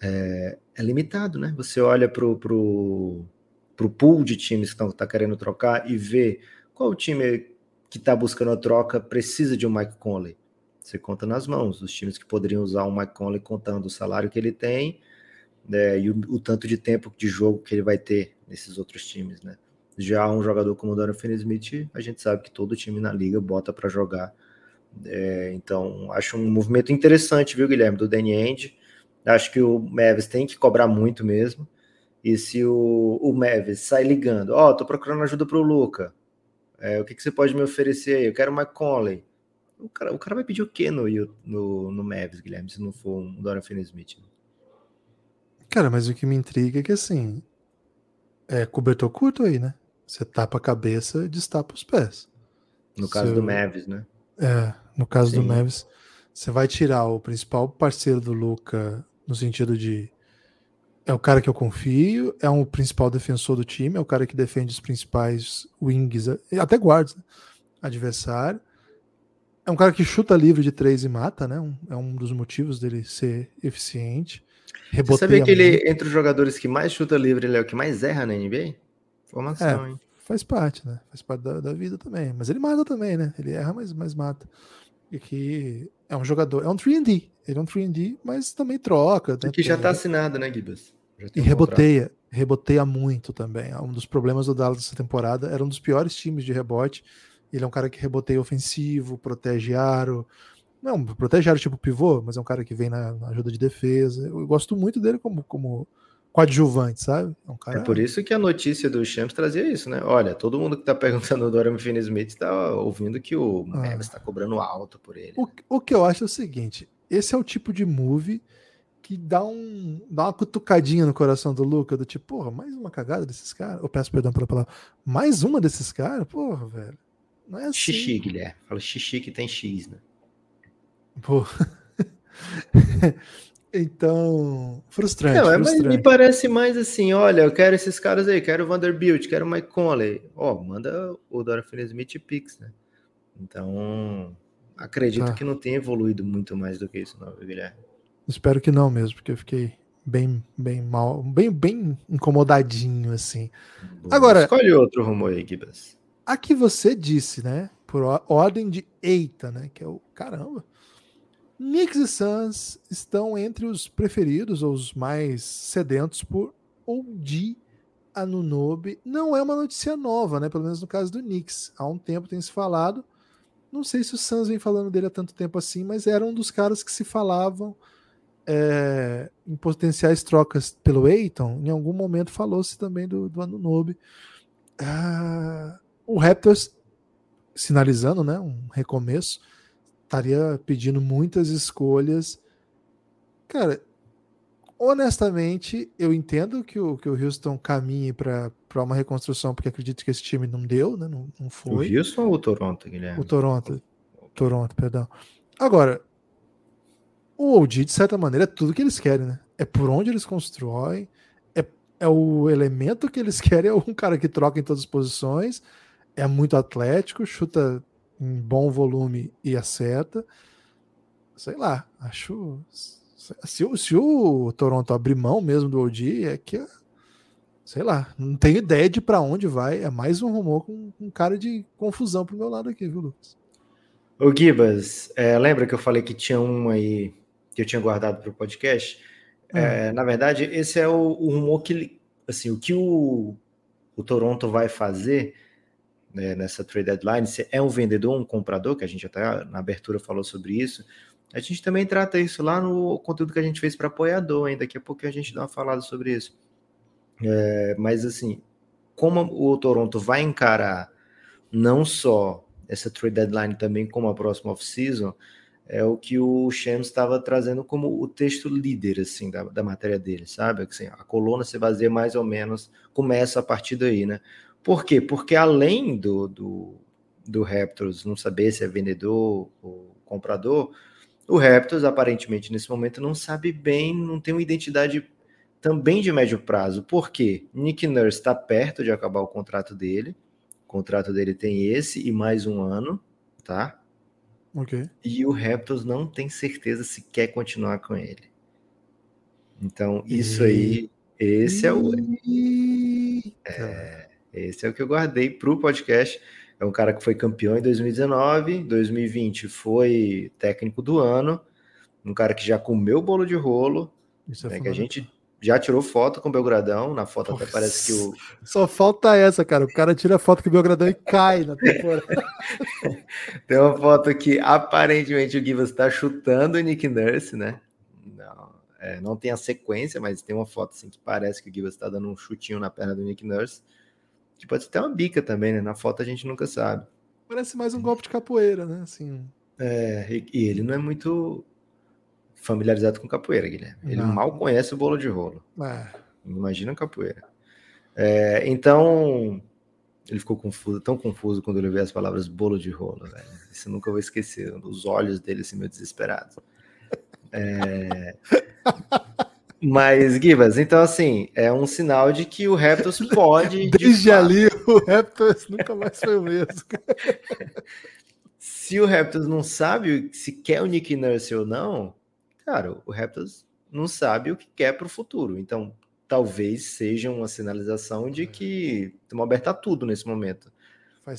é, é limitado, né? Você olha para o pro, pro pool de times que estão tá querendo trocar e vê qual time que está buscando a troca precisa de um Mike Conley. Você conta nas mãos os times que poderiam usar o Mike Conley contando o salário que ele tem né, e o, o tanto de tempo de jogo que ele vai ter nesses outros times, né? Já um jogador como o Dorian Finney-Smith, a gente sabe que todo time na liga bota para jogar. É, então, acho um movimento interessante, viu, Guilherme, do Danny End. Acho que o Mavis tem que cobrar muito mesmo. E se o, o sai ligando, ó, oh, tô procurando ajuda pro Luca. É, o que, que você pode me oferecer aí? Eu quero Mike Conley. O cara, o cara vai pedir o quê no, no, no Guilherme, se não for um Dorian Finney-Smith? Cara, mas o que me intriga é que assim, é cobertor curto aí, né? Você tapa a cabeça e destapa os pés. No caso do Mavis, né? É, no caso Sim. do Mavis, você vai tirar o principal parceiro do Luca no sentido de é o cara que eu confio, é um principal defensor do time, é o cara que defende os principais wings, até guards, né? adversário. É um cara que chuta livre de três e mata, né? Um, é um dos motivos dele ser eficiente. Você sabia que ele, entre os jogadores que mais chuta livre, ele é o que mais erra na NBA? Formação, é, hein? Faz parte, né? Faz parte da, da, vida também. Mas ele mata também, né? Ele erra, mas, mas mata. E que é um jogador, é um 3D. Ele é um 3D, mas também troca. Né? Que já tá assinado, né, Gibas? E um reboteia, contrato. reboteia muito também. Um dos problemas do Dallas dessa temporada era um dos piores times de rebote. Ele é um cara que reboteia ofensivo, protege aro, não, protege área tipo pivô, mas é um cara que vem na, na, ajuda de defesa. Eu gosto muito dele como, como coadjuvante, sabe? É, um cara... é por isso que a notícia do Champs trazia isso, né? Olha, todo mundo que tá perguntando o Dorian Finney-Smith tá ouvindo que o ah. Mavis tá cobrando alto por ele. O, o que eu acho é o seguinte, esse é o tipo de move que dá, um, dá uma cutucadinha no coração do Luca, do tipo, porra, mais uma cagada desses caras. Eu peço perdão pela palavra. Mais uma desses caras? Porra, velho. Não é assim. Xixi, Guilherme. Fala xixi que tem X, né? Pô. [LAUGHS] então, frustrante. Não, é, frustrante. me parece mais assim, olha, eu quero esses caras aí, quero o Vanderbilt, quero o Mike Conley. Ó, oh, manda o Dora Finney-Smith e Pix, né? Então, acredito tá. que não tenha evoluído muito mais do que isso, não, Guilherme. Espero que não mesmo, porque eu fiquei bem, bem mal, bem, bem incomodadinho, assim. Boa. Agora. Escolhe outro rumo aí, Gibas. Aqui você disse, né? Por ordem de eita, né? Que é o caramba. Knicks e Suns estão entre os preferidos ou os mais sedentos por OG Anunobi. Não é uma notícia nova, né? Pelo menos no caso do Knicks. Há um tempo tem se falado. Não sei se o Suns vem falando dele há tanto tempo assim, mas era um dos caras que se falavam é, em potenciais trocas pelo Eiton, em algum momento falou-se também do, do Anunobi. Ah, o Raptors, sinalizando né, um recomeço, estaria pedindo muitas escolhas. Cara, honestamente, eu entendo que o, que o Houston caminhe para uma reconstrução, porque acredito que esse time não deu, né? Não, não foi. O Houston ou o Toronto, Guilherme? O Toronto. Toronto, perdão. Agora, o OG, de certa maneira, é tudo que eles querem, né? É por onde eles constroem, é, é o elemento que eles [LAUGHS] querem, é um cara que troca em todas as posições, é muito atlético, chuta em bom volume e acerta. Sei lá, acho. Se, se o Toronto abrir mão mesmo do OG, é que. Sei lá, não tenho ideia de para onde vai. É mais um rumor com um cara de confusão pro meu lado aqui, viu, Lucas? Ô Gibas, é, lembra que eu falei que tinha um aí que eu tinha guardado para o podcast. Uhum. É, na verdade, esse é o, o, rumor que, assim, o que o, o Toronto vai fazer né, nessa trade deadline, se é um vendedor ou um comprador, que a gente até na abertura falou sobre isso, a gente também trata isso lá no conteúdo que a gente fez para apoiador, ainda daqui a pouco a gente dá uma falada sobre isso. É, mas assim, como o Toronto vai encarar não só essa trade deadline também como a próxima off-season, é o que o Shams estava trazendo como o texto líder assim da, da matéria dele, sabe? Assim, a coluna se baseia mais ou menos, começa a partir daí, né? Por quê? Porque além do, do, do Raptors não saber se é vendedor ou comprador, o Raptors aparentemente nesse momento não sabe bem, não tem uma identidade também de médio prazo. Por quê? Nick Nurse está perto de acabar o contrato dele. O contrato dele tem esse e mais um ano, tá? Okay. E o Raptors não tem certeza se quer continuar com ele. Então, isso aí, esse é o. É, esse é o que eu guardei para o podcast. É um cara que foi campeão em 2019, 2020 foi técnico do ano, um cara que já comeu bolo de rolo, Isso é né, que a gente já tirou foto com o Belgradão. Na foto Nossa. até parece que o. Só falta essa, cara. O cara tira foto com o Belgradão e cai na temporada. [LAUGHS] tem uma foto que aparentemente o Givas está chutando o Nick Nurse, né? Não, é, não tem a sequência, mas tem uma foto assim que parece que o Givas está dando um chutinho na perna do Nick Nurse. Que pode ser até uma bica também, né? Na foto a gente nunca sabe. Parece mais um golpe de capoeira, né? Assim. É, e, ele não é muito familiarizado com capoeira, Guilherme. Ele não. mal conhece o bolo de rolo. É. Imagina capoeira. É, então, ele ficou confuso, tão confuso quando ele viu as palavras bolo de rolo, velho. Isso eu nunca vou esquecer. Os olhos dele, assim, meio desesperados. É... [LAUGHS] Mas, Gibas, então, assim, é um sinal de que o Raptors [LAUGHS] pode. Desde de ali, o Raptors nunca mais foi o mesmo. [LAUGHS] se o Raptors não sabe se quer o Nick Nurse ou não, cara, o Raptors não sabe o que quer para o futuro. Então, talvez seja uma sinalização de que estamos aberta a tudo nesse momento.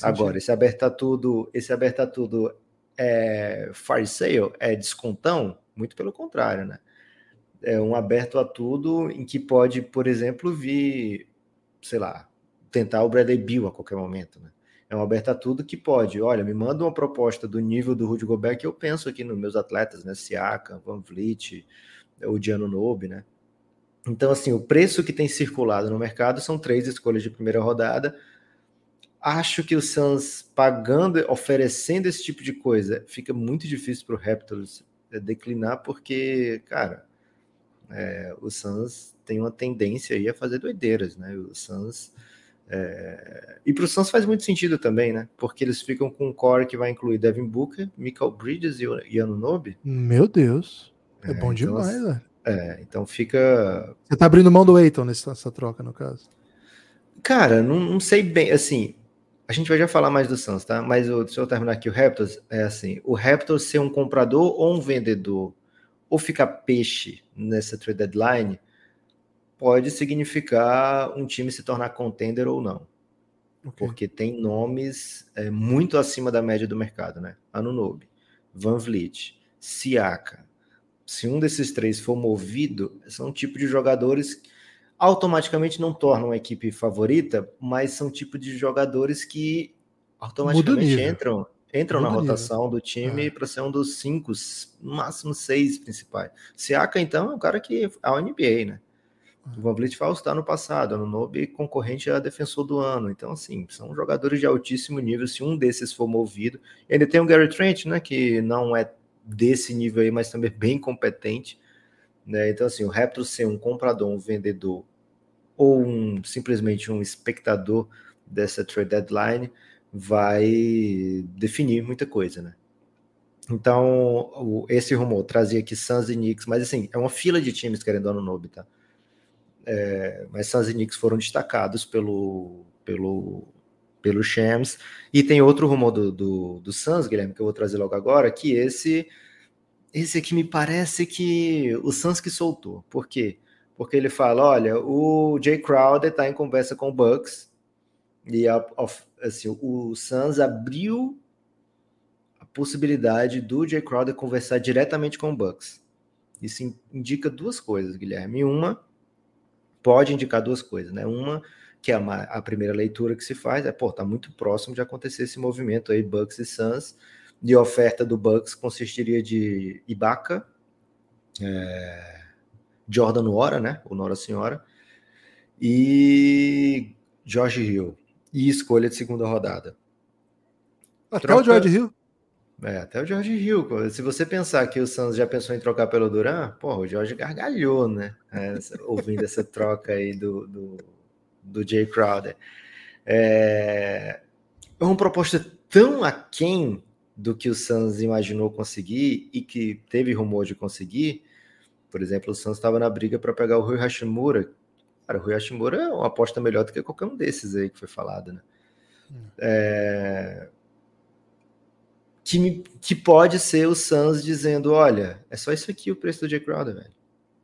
Agora, esse aberta tudo, esse aberta tudo é fire sale, é descontão? Muito pelo contrário, né? É um aberto a tudo em que pode, por exemplo, vir, sei lá, tentar o Bradley Bill a qualquer momento, né? É um aberto a tudo que pode. Olha, me manda uma proposta do nível do Rudy Gobert que eu penso aqui nos meus atletas, né? Siaka, Van Vliet, o Diano Nobe, né? Então, assim, o preço que tem circulado no mercado são três escolhas de primeira rodada. Acho que o Suns pagando, oferecendo esse tipo de coisa, fica muito difícil para o Raptors é, declinar, porque, cara, é, o Suns tem uma tendência aí a fazer doideiras, né? O Suns É... E para o Suns faz muito sentido também, né? Porque eles ficam com um core que vai incluir Devin Booker, Michael Bridges e Anunobi. Meu Deus, é, é bom então, demais, velho. É, então fica. Você tá abrindo mão do Eiton nessa, nessa troca, no caso? Cara, não, não, sei bem, assim, a gente vai já falar mais do Suns, tá? Mas o, deixa eu terminar aqui, o Raptors é assim, o Raptors ser um comprador ou um vendedor, ou ficar peixe nessa trade deadline, pode significar um time se tornar contender ou não. Okay. Porque tem nomes é, muito acima da média do mercado, né? Anunobi, Van Vliet, Siaka. Se um desses três for movido, são um tipo de jogadores que automaticamente não tornam a equipe favorita, mas são tipo de jogadores que automaticamente entram entram na rotação nível. do time é. para ser um dos cinco, no máximo seis principais. Siaka, então, é um cara que é a NBA, né? O Van Vliet foi no passado, no Nobe concorrente a defensor do ano. Então, assim, são jogadores de altíssimo nível. Se um desses for movido, e ainda tem o Gary Trent, né, que não é desse nível aí, mas também [LAUGHS] bem competente. Né? Então, assim, o Raptors ser um comprador, um vendedor ou um, simplesmente um espectador dessa trade deadline vai definir muita coisa, né? Então, esse rumor trazia aqui Suns e Knicks, mas assim, é uma fila de times querendo ano novo, tá? É, mas Suns e Knicks foram destacados pelo, pelo, pelo Shams. E tem outro rumor do, do, do Suns, Guilherme, que eu vou trazer logo agora, que esse esse aqui me parece que o Suns que soltou. Por quê? Porque ele fala, olha, o Jay Crowder está em conversa com o Bucks e a, assim, o Suns abriu a possibilidade do Jay Crowder conversar diretamente com o Bucks. Isso indica duas coisas, Guilherme. Uma, pode indicar duas coisas, né? Uma, que é uma, a primeira leitura que se faz, é, pô, tá muito próximo de acontecer esse movimento aí, Bucks e Suns, de oferta do Bucks consistiria de Ibaka, é, Jordan Nora, né? O Nora Senhora, e George Hill. E escolha de segunda rodada. Até Troca... o George Hill? É, até o George Hill. Se você pensar que o Suns já pensou em trocar pelo Duran, pô, o George gargalhou, né? É, ouvindo essa troca aí do, do, do Jay Crowder. É, é uma proposta tão aquém do que o Suns imaginou conseguir e que teve rumor de conseguir. Por exemplo, o Suns estava na briga para pegar o Rui Hashimura. Cara, o Rui Hashimura é uma aposta melhor do que qualquer um desses aí que foi falado, né? Hum. É, que, me, que pode ser o Suns dizendo: olha, é só isso aqui o preço do Jay Crowder, velho.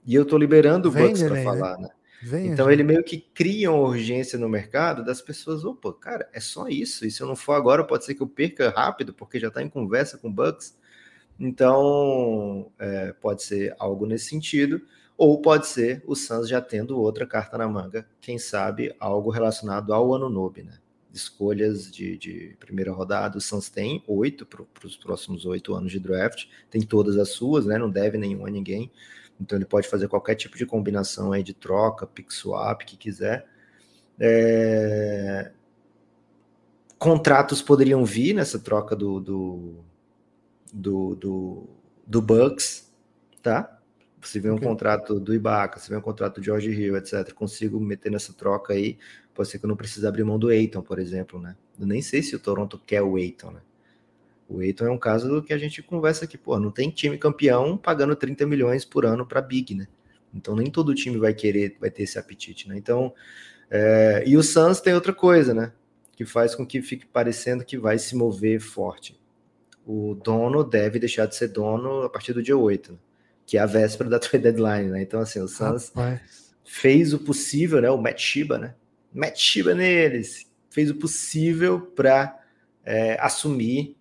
E eu tô liberando o Bucks para falar, né? Vem, então ele meio que cria uma urgência no mercado das pessoas, opa, cara, é só isso. E se eu não for agora, pode ser que eu perca rápido, porque já está em conversa com Bucks. Então, é, pode ser algo nesse sentido, ou pode ser o Suns já tendo outra carta na manga, quem sabe algo relacionado ao ano novo, né? escolhas de, de primeira rodada. O Suns tem oito para os próximos oito anos de draft, tem todas as suas, né? Não deve nenhum a ninguém. Então ele pode fazer qualquer tipo de combinação aí de troca, pick swap, que quiser. É... Contratos poderiam vir nessa troca do, do, do, do, do Bucks, tá? Se vê um okay. contrato do Ibaka, se vê um contrato do George Hill, etc., consigo meter nessa troca aí, pode ser que eu não precise abrir mão do Eiton, por exemplo, né? Eu nem sei se o Toronto quer o Eiton, né? O Eiton é um caso do que a gente conversa aqui, pô, não tem time campeão pagando 30 milhões por ano para Big, né? Então nem todo time vai querer, vai ter esse apetite, né? Então, é... e o Suns tem outra coisa, né? Que faz com que fique parecendo que vai se mover forte. O dono deve deixar de ser dono a partir do dia 8, né? Que é a véspera da [LAUGHS] trade deadline, né? Então, assim, o Suns Rapaz. fez o possível, né? O Matt Shiba, né? Matt Shiba neles, fez o possível para é, assumir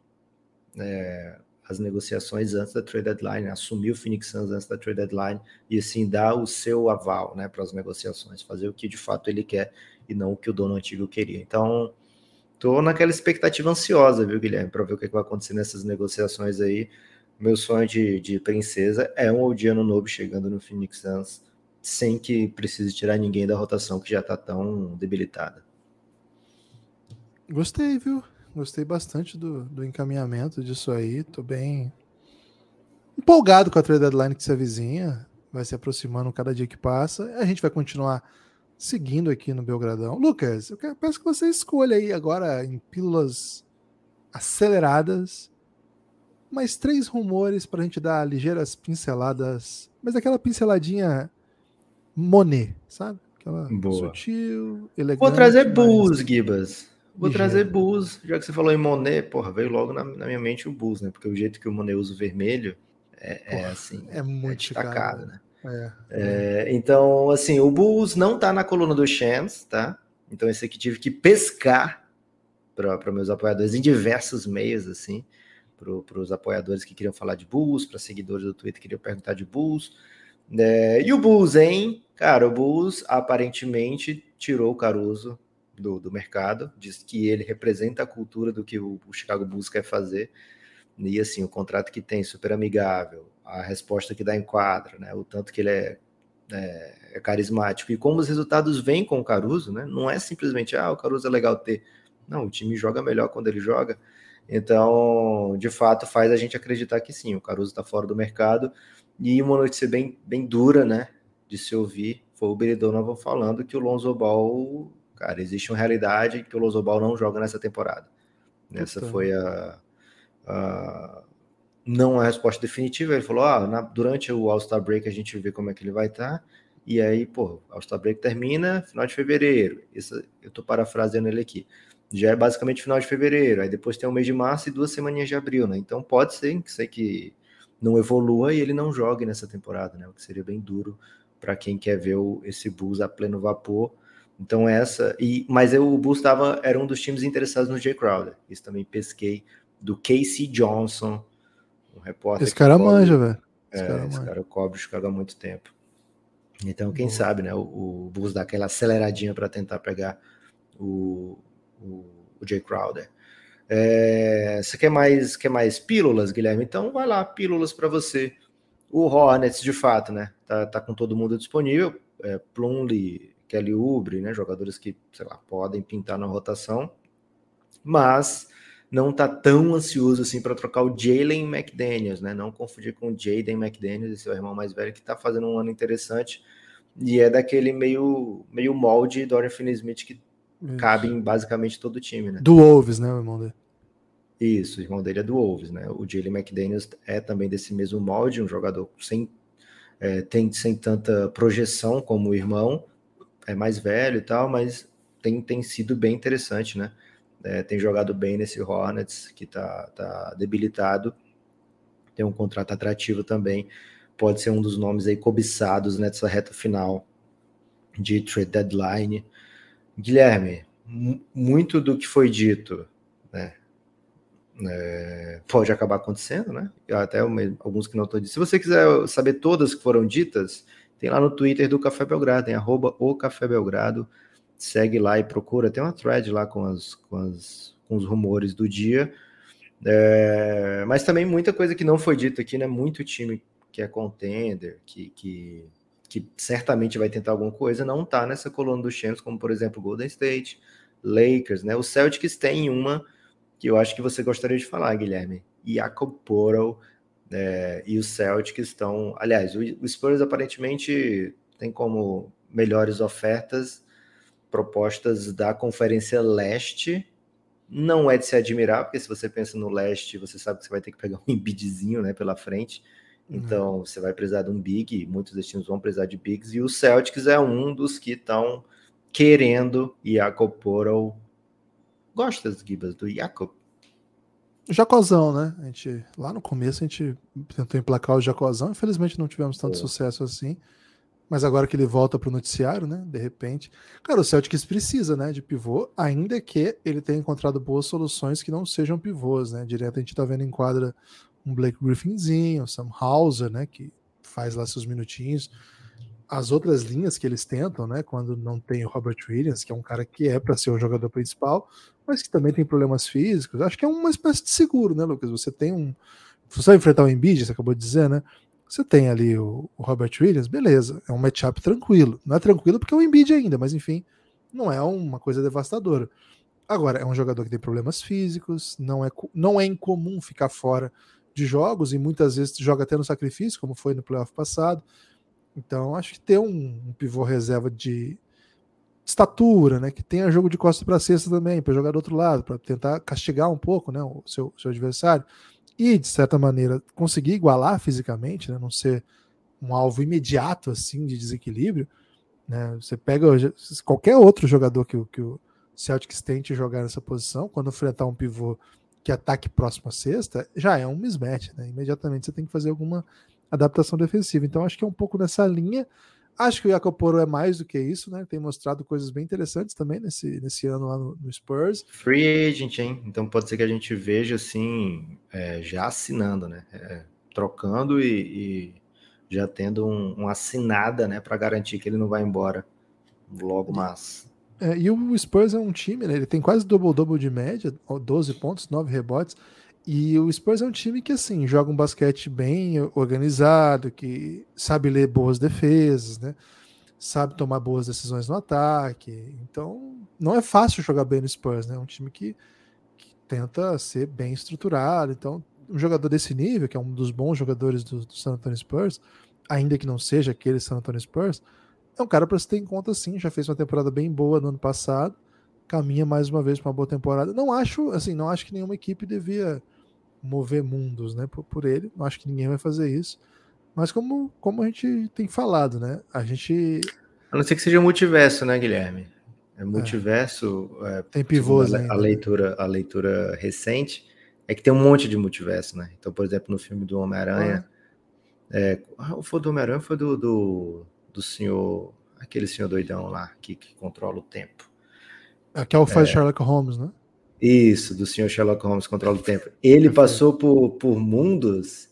é, as negociações antes da trade deadline, assumir o Phoenix Suns antes da trade deadline e assim dar o seu aval, né, para as negociações, fazer o que de fato ele quer e não o que o dono antigo queria. Então, tô naquela expectativa ansiosa, viu, Guilherme, para ver o que, é que vai acontecer nessas negociações aí. Meu sonho de, de princesa é um Odiano Novo chegando no Phoenix Suns sem que precise tirar ninguém da rotação que já está tão debilitada. Gostei, viu? Gostei bastante do, do encaminhamento disso aí. Tô bem empolgado com a trade deadline que se avizinha. Vai se aproximando cada dia que passa. A gente vai continuar seguindo aqui no Belgradão. Lucas, eu peço que você escolha aí agora em pílulas aceleradas mais três rumores para a gente dar ligeiras pinceladas, mas aquela pinceladinha Monet, sabe? Aquela Boa. sutil, elegante. Vou trazer Bulls, Gibas. Vou Ligeiro. trazer Bulls. Já que você falou em Monet, porra, veio logo na, na minha mente o Bulls, né? Porque o jeito que o Monet usa o vermelho é, é Porra, assim, É é muito destacado, chicado. né? É. É, então, assim, o Bulls não tá na coluna do Shams, tá? Então, esse aqui tive que pescar para meus apoiadores em diversos meios, assim, para os apoiadores que queriam falar de Bulls, para seguidores do Twitter que queriam perguntar de Bulls. É, e o Bulls, hein? Cara, o Bulls aparentemente tirou o Caruso do, do mercado, diz que ele representa a cultura do que o, o Chicago Bulls quer fazer. E assim, o contrato que tem, super amigável, a resposta que dá em quadra, né? O tanto que ele é, é, é carismático. E como os resultados vêm com o Caruso, né? Não é simplesmente, ah, o Caruso é legal ter. Não, o time joga melhor quando ele joga. Então, de fato, faz a gente acreditar que sim, o Caruso está fora do mercado. E uma notícia bem, bem dura, né? De se ouvir, foi o Billy Donovan falando que o Lonzo Ball, cara, existe uma realidade que o Lonzo Ball não joga nessa temporada. Essa Puta. foi a, a- não a resposta definitiva. Ele falou: ah, na- durante o All-Star Break a gente vê como é que ele vai estar. E aí, pô, All-Star Break termina final de fevereiro. Isso, eu tô parafraseando ele aqui. Já é basicamente final de fevereiro. Aí depois tem o mês de março e duas semaninhas de abril, né? Então pode ser que sei que não evolua e ele não jogue nessa temporada, né? O que seria bem duro para quem quer ver o- esse Bulls a pleno vapor. Então essa e mas eu, o Bulls tava, era um dos times interessados no Jay Crowder. Isso também pesquei do Casey Johnson, um repórter. Esse cara cobre- manja, velho. Esse é, cara esse manja. cara cobre o Chicago há muito tempo. Então, quem Boa. sabe, né? O, o Bulls dá aquela aceleradinha para tentar pegar o, o, o Jay Crowder. É, você quer mais, quer mais pílulas, Guilherme? Então vai lá, pílulas para você. O Hornets, de fato, né? Tá, tá com todo mundo disponível. É, Plumlee, Kelly Oubre, né? Jogadores que, sei lá, podem pintar na rotação. Mas não tá tão ansioso assim para trocar o Jalen McDaniels, né? Não confundir com o Jaden McDaniels, esse é irmão mais velho que tá fazendo um ano interessante e é daquele meio meio molde Dorian Finney-Smith que cabe em basicamente todo o time, né? Do Wolves, né, o irmão dele? Isso, o irmão dele é do Wolves, né? O Jalen McDaniels é também desse mesmo molde, um jogador sem é, tem sem tanta projeção como o irmão, é mais velho e tal, mas tem, tem sido bem interessante, né? É, tem jogado bem nesse Hornets, que tá, tá debilitado, tem um contrato atrativo também, pode ser um dos nomes aí cobiçados nessa reta final de trade deadline. Guilherme, mu- muito do que foi dito, né? é, pode acabar acontecendo, né? Até alguns que não estão dizendo. Se você quiser saber todas que foram ditas, tem lá no Twitter do Café Belgrado, tem arroba o Café Belgrado. Segue lá e procura. Tem uma thread lá com, as, com, as, com os rumores do dia. É, mas também muita coisa que não foi dita aqui, né? Muito time que é contender, que, que, que certamente vai tentar alguma coisa, não tá nessa coluna dos Champions, como por exemplo Golden State, Lakers, né? O Celtics tem uma que eu acho que você gostaria de falar, Guilherme. Jacob Portal é, e os Celtics estão. Aliás, o, o Spurs aparentemente tem como melhores ofertas propostas da Conferência Leste. Não é de se admirar, porque se você pensa no leste, você sabe que você vai ter que pegar um [LAUGHS] embidzinho né, pela frente. Então você vai precisar de um big, muitos desses times vão precisar de bigs, e o Celtics é um dos que estão querendo Jacob Portal. Gosta das gibas do Jacob? Jacozão, né? A gente, lá no começo a gente tentou emplacar o Jacozão, infelizmente não tivemos tanto É. sucesso assim. Mas agora que ele volta pro noticiário, né? De repente. Cara, o Celtics precisa, né? De pivô, ainda que ele tenha encontrado boas soluções que não sejam pivôs, né? Direto a gente tá vendo em quadra um Blake Griffinzinho, Sam Hauser, né? Que faz lá seus minutinhos. As outras linhas que eles tentam, né? Quando não tem o Robert Williams, que é um cara que é para ser o jogador principal, mas que também tem problemas físicos. Acho que é uma espécie de seguro, né, Lucas? Você tem um. Você vai enfrentar o Embiid, você acabou de dizer, né? Você tem ali o, o Robert Williams, beleza, é um matchup tranquilo. Não é tranquilo porque é o Embiid ainda, mas enfim, não é uma coisa devastadora. Agora, é um jogador que tem problemas físicos, não é, não é incomum ficar fora de jogos e muitas vezes joga até no sacrifício, como foi no playoff passado. Então, acho que ter um, um pivô reserva de estatura, né? Que tenha jogo de costa para cesta também, para jogar do outro lado, para tentar castigar um pouco, né? O seu, seu adversário e de certa maneira conseguir igualar fisicamente, né? Não ser um alvo imediato assim de desequilíbrio. Né? Você pega qualquer outro jogador que, que o Celtics tente jogar nessa posição, quando enfrentar um pivô que ataque próximo à cesta, já é um mismatch. Né? Imediatamente você tem que fazer alguma adaptação defensiva. Então acho que é um pouco nessa linha. Acho que o Jacoporo é mais do que isso, né? Tem mostrado coisas bem interessantes também nesse, nesse ano lá no, no Spurs. Free agent, hein? Então pode ser que a gente veja assim, é, já assinando, né? É, trocando e, e, já tendo um, uma assinada, né? Para garantir que ele não vai embora logo mais. É, e o Spurs é um time, né? Ele tem quase double-double de média, 12 pontos, 9 rebotes. E o Spurs é um time que, assim, joga um basquete bem organizado, que sabe ler boas defesas, né? Sabe tomar boas decisões no ataque. Então, não é fácil jogar bem no Spurs, né? É um time que, que tenta ser bem estruturado. Então, um jogador desse nível, que é um dos bons jogadores do, do San Antonio Spurs, ainda que não seja aquele San Antonio Spurs, é um cara para se ter em conta sim. Já fez uma temporada bem boa no ano passado, caminha mais uma vez para uma boa temporada. Não acho, assim, não acho que nenhuma equipe devia mover mundos, né, por, por, ele. Não acho que ninguém vai fazer isso. Mas como, como a gente tem falado, né, a gente... A não ser que seja multiverso, né, Guilherme? É multiverso... É. É, tem pivôs a, a leitura A leitura recente é que tem um monte de multiverso, né? Então, por exemplo, no filme do Homem-Aranha... É, ah, foi do Homem-Aranha foi do, do, do senhor... Aquele senhor doidão lá que, que controla o tempo. Aqui é o faz é, Sherlock Holmes, né? Isso, do senhor Sherlock Holmes Controla o Tempo. Ele passou por, por mundos,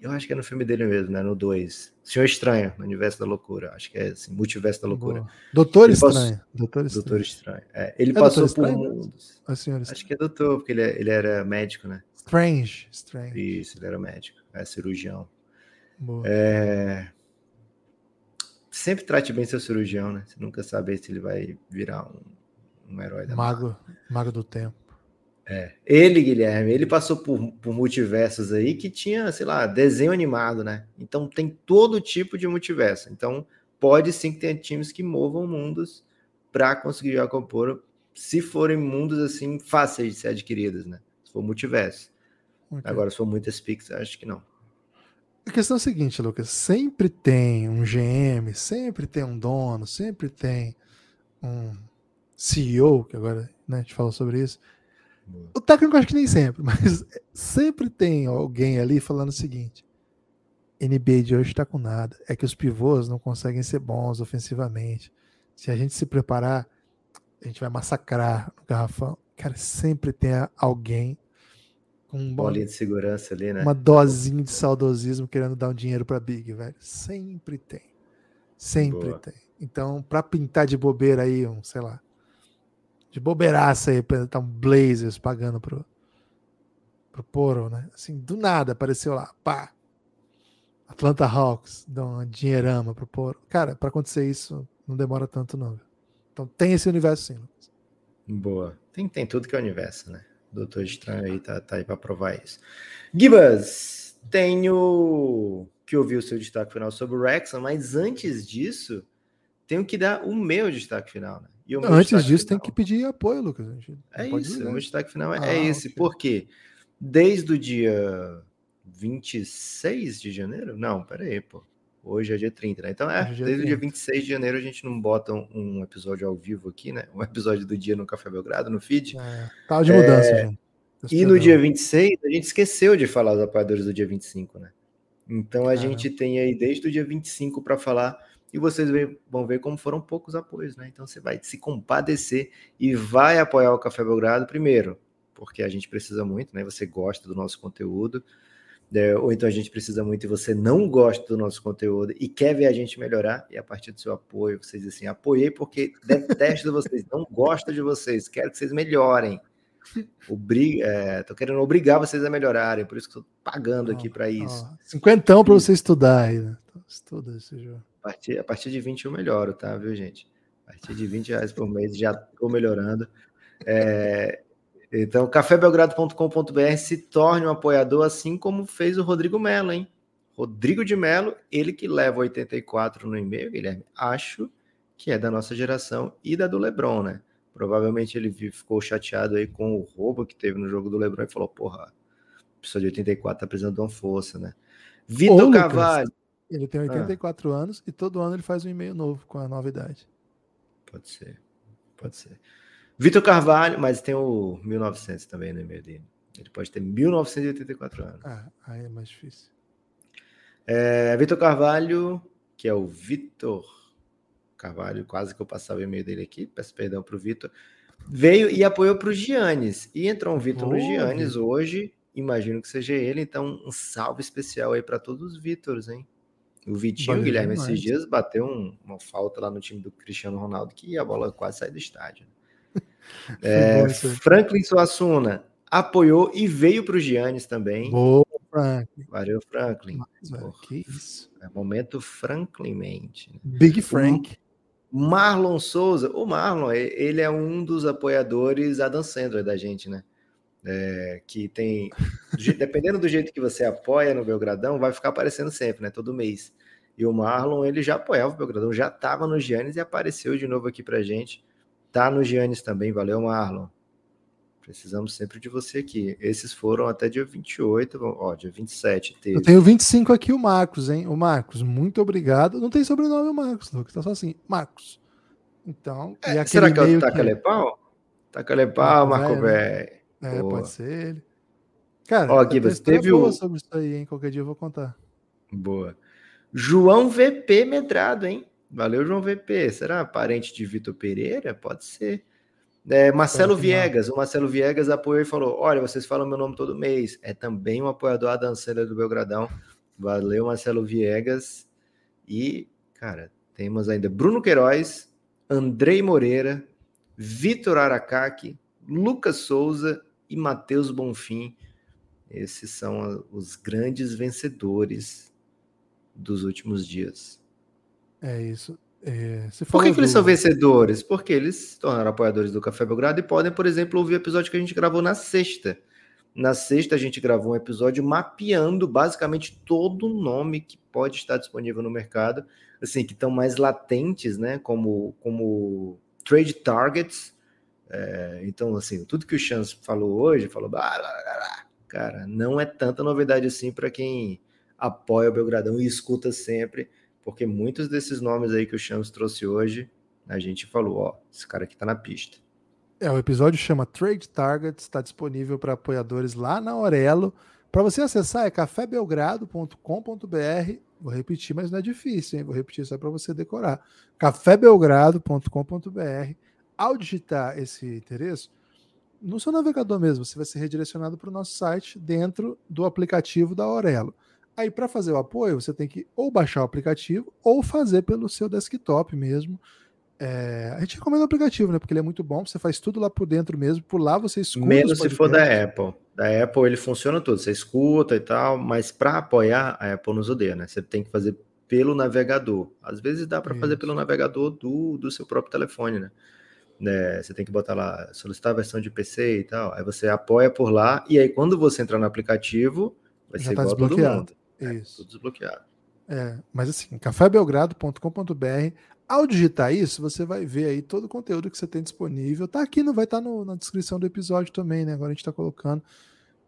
eu acho que é no filme dele mesmo, né? No 2. Senhor Estranho, no Universo da Loucura. Acho que é assim, Multiverso da Loucura. Boa. Doutor Estranho. Passou... Doutor Estranho. Doutor Estranho. É, ele é passou por Estranho? mundos. acho que é doutor, porque ele, é, ele era médico, né? Strange. Strange. Isso, ele era médico. É cirurgião. Boa. É... Sempre trate bem seu cirurgião, né? Você nunca sabe se ele vai virar um um herói da Mago, Mago do Tempo. É. Ele, Guilherme, ele passou por, por multiversos aí que tinha, sei lá, desenho animado, né? Então tem todo tipo de multiverso. Então pode sim que tenha times que movam mundos para conseguir jogar compor, se forem mundos assim fáceis de ser adquiridos, né? Se for multiverso. Okay. Agora, se for muitas picks, acho que não. A questão é a seguinte, Lucas: sempre tem um GM, sempre tem um dono, sempre tem um CEO, que agora né, a gente falou sobre isso. O técnico acho que nem sempre, [LAUGHS] mas sempre tem alguém ali falando o seguinte: NBA de hoje está com nada. É que os pivôs não conseguem ser bons ofensivamente. Se a gente se preparar, a gente vai massacrar no garrafão. Cara, sempre tem alguém com um bolinha de segurança ali, né? Uma dosinha de saudosismo querendo dar um dinheiro para Big, velho. Sempre tem. Sempre Boa. tem. Então, para pintar de bobeira aí, um, sei lá, de bobeiraça aí, tá um Blazers pagando pro, pro Poro, né? Assim, do nada apareceu lá, pá. Atlanta Hawks, dá uma dinheirama pro Poro. Cara, para acontecer isso não demora tanto não. Então tem esse universo sim. Boa. Tem, tem tudo que é universo, né? Doutor Estranho aí tá, tá aí para provar isso. Gibas, tenho que ouvir o seu destaque final sobre o Wrexham, mas antes disso, tenho que dar o meu destaque final, né? Antes disso, final... tem que pedir apoio, Lucas. É isso, o meu destaque final é, é ah, é esse. Okay. Por quê? Desde o dia 26 de janeiro? Não, peraí, pô. Hoje é dia 30, né? Então, é, é desde o dia 26 de janeiro a gente não bota um, um, episódio ao vivo aqui, né? Um episódio do dia no Café Belgrado, no feed. É, tá de mudança, é... gente. E no dia 26, a gente esqueceu de falar os apoiadores do dia 25, né? Então a gente tem aí desde o dia 25 para falar e vocês vão ver como foram poucos apoios, né? Então você vai se compadecer e vai apoiar o Café Belgrado primeiro, porque a gente precisa muito, né? Você gosta do nosso conteúdo? Ou então a gente precisa muito e você não gosta do nosso conteúdo e quer ver a gente melhorar, e a partir do seu apoio, vocês assim, apoiei porque detesto vocês, não gosto de vocês, quero que vocês melhorem. Obriga, é, tô querendo obrigar vocês a melhorarem, por isso que estou pagando aqui para isso. Cinquentão para você estudar aí, né? Estuda esse jogo. A partir, a partir de 20 eu melhoro, tá, viu, gente? A partir de 20 reais por mês já estou melhorando. É, então, cafébelgrado.com.br se torne um apoiador, assim como fez o Rodrigo Melo, hein? Rodrigo de Melo, ele que leva 84 no e-mail, Guilherme. Acho que é da nossa geração e da do LeBron, né? Provavelmente ele ficou chateado aí com o roubo que teve no jogo do LeBron e falou: porra, pessoa de 84 tá precisando de uma força, né? Vitor Carvalho. Ele tem 84 ah. anos e todo ano ele faz um e-mail novo com a nova idade. Pode ser. Pode ser. Vitor Carvalho, mas tem o 1900 também no e-mail dele. Ele pode ter 1984 anos. Ah, aí é mais difícil. É, Vitor Carvalho, que é o Vitor Carvalho, quase que eu passava o e-mail dele aqui, peço perdão para o Vitor, veio e apoiou para o Giannis. E entrou um Vitor no Giannis hoje, imagino que seja ele, então um salve especial aí para todos os Vitors, hein? O Vitinho, Valeu Guilherme, demais. esses dias bateu um, uma falta lá no time do Cristiano Ronaldo que a bola quase sai do estádio. É, Franklin Suassuna apoiou e veio para o Giannis também. Boa, Franklin. Valeu, Franklin. Que isso. É momento Franklinmente. Né? Big Frank. O Marlon Souza, o Marlon, ele é um dos apoiadores Adam Sandler da gente, né? É, que tem, dependendo do jeito que você apoia no Belgradão, vai ficar aparecendo sempre, né? Todo mês. E o Marlon, ele já apoiava o Belgradão, já estava no Giannis e apareceu de novo aqui pra gente. Tá no Giannis também, valeu, Marlon. Precisamos sempre de você aqui. Esses foram até dia 28, ó, dia 27. Teve. Eu tenho 25 aqui, o Marcos, hein? O Marcos, muito obrigado. Não tem sobrenome o Marcos, Lucas, tá só assim, Marcos. Então, é, será que é o Tacalepau? Tacalepau, Marco né? Velho. É, Boa. pode ser ele. Cara, Ó, aqui, você teve o... sobre isso aí, hein? Qualquer dia eu vou contar. Boa. João VP Medrado, hein? Valeu, João VP. Será parente de Vitor Pereira? Pode ser. É, Marcelo Viegas, o Marcelo Viegas apoiou e falou: Olha, vocês falam meu nome todo mês. É também um apoiador da danceira do Belgradão. Valeu, Marcelo Viegas. E, cara, temos ainda Bruno Queiroz, Andrei Moreira, Vitor Aracaki, Lucas Souza e Matheus Bonfim. Esses são os grandes vencedores dos últimos dias. É isso. É, Por que, que eles são vencedores? Porque eles se tornaram apoiadores do Café Belgrado e podem, por exemplo, ouvir o episódio que a gente gravou na sexta. Na sexta, a gente gravou um episódio mapeando basicamente todo o nome que pode estar disponível no mercado, assim, que estão mais latentes, né? Como, como trade targets, é, então, assim, tudo que o Chance falou hoje, falou, cara, não é tanta novidade assim para quem apoia o Belgradão e escuta sempre, porque muitos desses nomes aí que o Chance trouxe hoje, a gente falou, ó, esse cara aqui tá na pista. É, o episódio chama Trade Targets, está disponível para apoiadores lá na Aurelo. Para você acessar é cafébelgrado.com.br. Vou repetir, mas não é difícil, hein? Vou repetir só para você decorar. cafébelgrado.com.br ao digitar esse endereço, no seu navegador mesmo, você vai ser redirecionado para o nosso site dentro do aplicativo da Aurelo. Aí, para fazer o apoio, você tem que ou baixar o aplicativo ou fazer pelo seu desktop mesmo. É, a gente recomenda o aplicativo, né? Porque ele é muito bom, você faz tudo lá por dentro mesmo. Por lá você escuta. Menos se for da Apple. Da Apple ele funciona tudo, você escuta e tal, mas para apoiar, a Apple nos odeia, né? Você tem que fazer pelo navegador. Às vezes dá para fazer pelo navegador do, do seu próprio telefone, né? né, você tem que botar lá, solicitar a versão de PC e tal. Aí você apoia por lá, e aí quando você entrar no aplicativo, vai Já ser tá igual todo mundo. É, isso. É, tudo desbloqueado. É, mas assim, cafébelgrado.com.br. Ao digitar isso, você vai ver aí todo o conteúdo que você tem disponível. Tá aqui, não vai estar tá na descrição do episódio também, né? Agora a gente está colocando.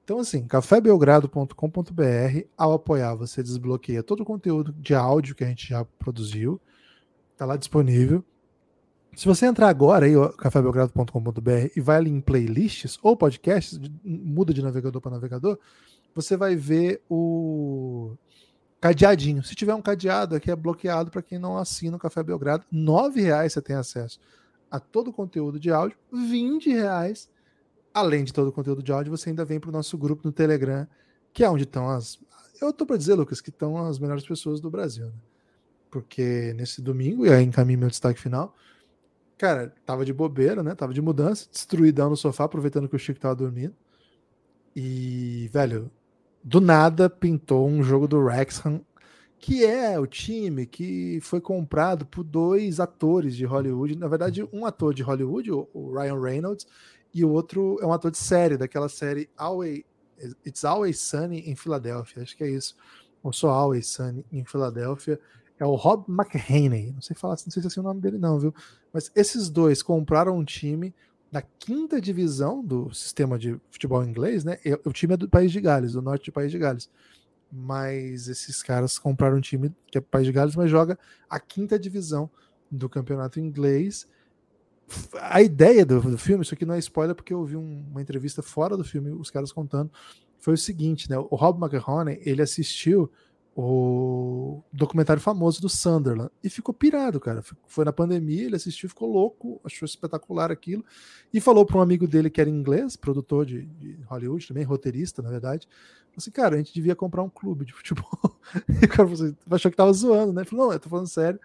Então, assim, cafébelgrado.com.br. Ao apoiar, você desbloqueia todo o conteúdo de áudio que a gente já produziu. Tá lá disponível. Se você entrar agora aí, cafébelgrado.com.br e vai ali em playlists ou podcasts, muda de navegador para navegador, você vai ver o cadeadinho. Se tiver um cadeado aqui é bloqueado para quem não assina o Café Belgrado. R$ reais você tem acesso a todo o conteúdo de áudio, R$ reais. Além de todo o conteúdo de áudio, você ainda vem para o nosso grupo no Telegram, que é onde estão as. Eu estou para dizer, Lucas, que estão as melhores pessoas do Brasil. Né? Porque nesse domingo, e aí encaminho meu destaque final, Cara, tava de bobeira, né? Tava de mudança, destruidão no sofá, aproveitando que o Chico tava dormindo. E, velho, do nada pintou um jogo do Wrexham, que é o time que foi comprado por dois atores de Hollywood. Na verdade, um ator de Hollywood, o Ryan Reynolds, e o outro é um ator de série, daquela série Always, It's Always Sunny em Filadélfia. Acho que é isso. Ou só Always Sunny em Filadélfia. é o Rob McHaney. Não sei falar, não sei se é assim o nome dele, não, viu? Mas esses dois compraram um time da quinta divisão do sistema de futebol inglês, né? O time é do País de Gales, do norte do País de Gales. Mas esses caras compraram um time que é País de Gales, mas joga a quinta divisão do campeonato inglês. A ideia do, do filme, isso aqui não é spoiler, porque eu ouvi um, uma entrevista fora do filme, os caras contando, foi o seguinte, né? O Rob McHoney, ele assistiu o documentário famoso do Sunderland e ficou pirado, cara. Foi na pandemia, ele assistiu, ficou louco, achou espetacular aquilo e falou para um amigo dele que era inglês, produtor de, de Hollywood também, roteirista, na verdade. Falou assim, cara, a gente devia comprar um clube de futebol. [LAUGHS] e o cara assim, achou que tava zoando, né? Falou, não, eu tô falando sério.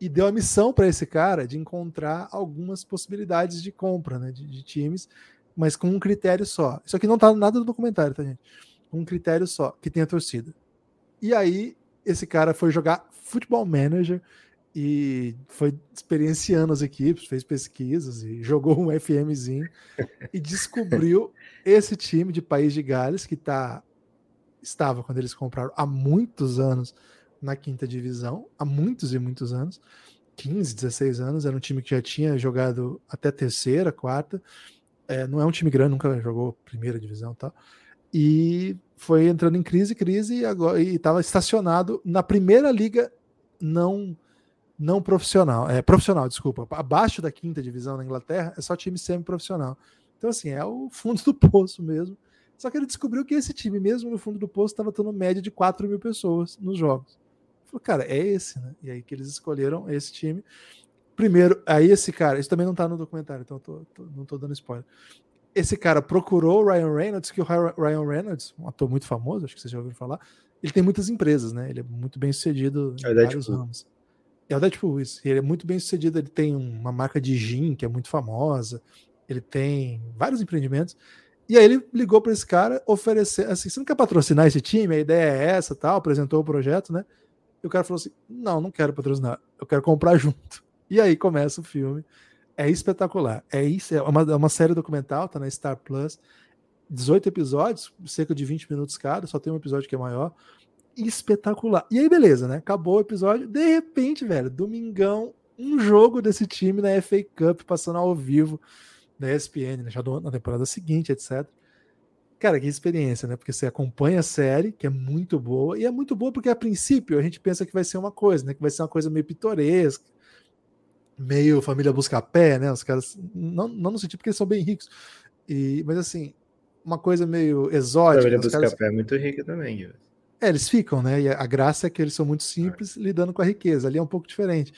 E deu a missão para esse cara de encontrar algumas possibilidades de compra, né, de, de times, mas com um critério só. Isso aqui não tá nada no documentário, tá, gente? Um critério só, que tenha torcida e aí, esse cara foi jogar Futebol Manager e foi experienciando as equipes, fez pesquisas e jogou um FMzinho e descobriu [LAUGHS] esse time de País de Gales que tá, estava quando eles compraram há muitos anos na quinta divisão, há muitos e muitos anos, 15, 16 anos, era um time que já tinha jogado até terceira, quarta, é, não é um time grande, nunca jogou primeira divisão e tal, e foi entrando em crise, crise, e agora estava estacionado na primeira liga não não profissional, é profissional, desculpa, abaixo da quinta divisão na Inglaterra é só time semi-profissional. Então assim é o fundo do poço mesmo. Só que ele descobriu que esse time mesmo no fundo do poço estava tendo média de 4 mil pessoas nos jogos. Falou, cara, é esse, né? E aí que eles escolheram esse time. Primeiro, aí esse cara, isso também não tá no documentário, então tô, tô, não tô dando spoiler esse cara procurou o Ryan Reynolds, que o Ryan Reynolds, um ator muito famoso, acho que vocês já ouviram falar, ele tem muitas empresas, né? Ele é muito bem sucedido é em vários ramos. É o Deadpool, isso. Ele é muito bem sucedido, ele tem uma marca de gin que é muito famosa, ele tem vários empreendimentos. E aí ele ligou para esse cara oferecer, assim, você não quer patrocinar esse time? A ideia é essa, tal, apresentou o projeto, né? E o cara falou assim: "Não, não quero patrocinar, eu quero comprar [LAUGHS] junto". E aí começa o filme é espetacular. É isso, é uma, é uma série documental, tá na Star Plus. 18 episódios, cerca de 20 minutos cada, só tem um episódio que é maior. Espetacular. E aí, beleza, né? Acabou o episódio. De repente, velho, domingão, um jogo desse time na FA Cup passando ao vivo na ESPN, né? já na temporada seguinte, etc. Cara, que experiência, né? Porque você acompanha a série, que é muito boa, e é muito boa porque a princípio a gente pensa que vai ser uma coisa, né? Que vai ser uma coisa meio pitoresca, meio família busca-pé, né? Os caras, não, não no sentido porque eles são bem ricos, e, mas assim, uma coisa meio exótica. Família busca-pé caras... é muito rica também. É, eles ficam, né? E a graça é que eles são muito simples, é. lidando com a riqueza. Ali é um pouco diferente.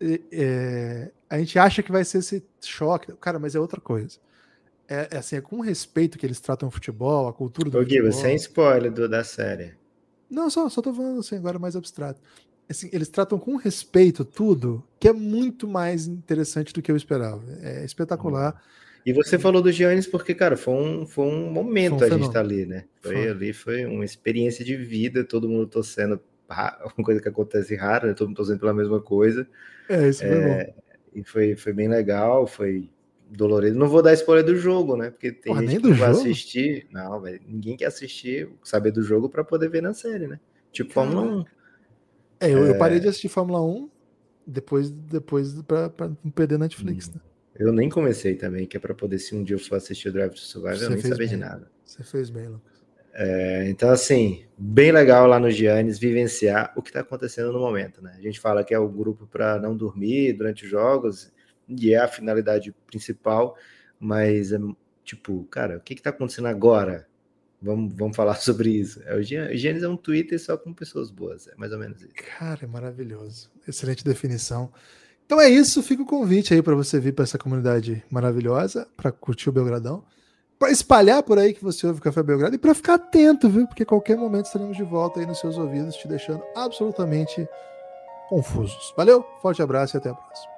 E, é, a gente acha que vai ser esse choque, cara, mas é outra coisa. É, é assim, é com respeito que eles tratam o futebol, a cultura do Ô, futebol. sem spoiler do, da série. Não, só, só tô falando assim, agora mais abstrato assim, eles tratam com respeito tudo, que é muito mais interessante do que eu esperava. É espetacular. E você falou do Giannis porque, cara, foi um, foi um momento foi um a gente estar tá ali, né? Foi, foi, ali, foi uma experiência de vida, todo mundo torcendo, [LAUGHS] uma coisa que acontece rara, né? Todo mundo torcendo pela mesma coisa. É, isso é. E foi, foi bem legal, foi dolorido. Não vou dar spoiler do jogo, né? Porque tem Porra, gente que vai assistir. Não, véio, ninguém quer assistir, saber do jogo para poder ver na série, né? Tipo, Fórmula 1. É, eu, é... eu, parei de assistir Fórmula 1 depois, depois pra, pra não perder Netflix, hum. né? Eu nem comecei também, que é para poder, se um dia eu for assistir o Drive to Survive, eu nem saber bem. de nada. Você fez bem, Lucas. É, então, assim, bem legal lá no Giannis vivenciar o que está acontecendo no momento, né? A gente fala que é o grupo para não dormir durante os jogos, e é a finalidade principal, mas, é, tipo, cara, o que está acontecendo agora? Vamos, vamos falar [LAUGHS] sobre isso. É, o Gênesis é um Twitter só com pessoas boas, é mais ou menos isso. Cara, é maravilhoso. Excelente definição. Então é isso, fica o convite aí para você vir para essa comunidade maravilhosa, para curtir o Belgradão, para espalhar por aí que você ouve o Café Belgrado e para ficar atento, viu? Porque qualquer momento estaremos de volta aí nos seus ouvidos, te deixando absolutamente confusos. Valeu, forte abraço e até a próxima.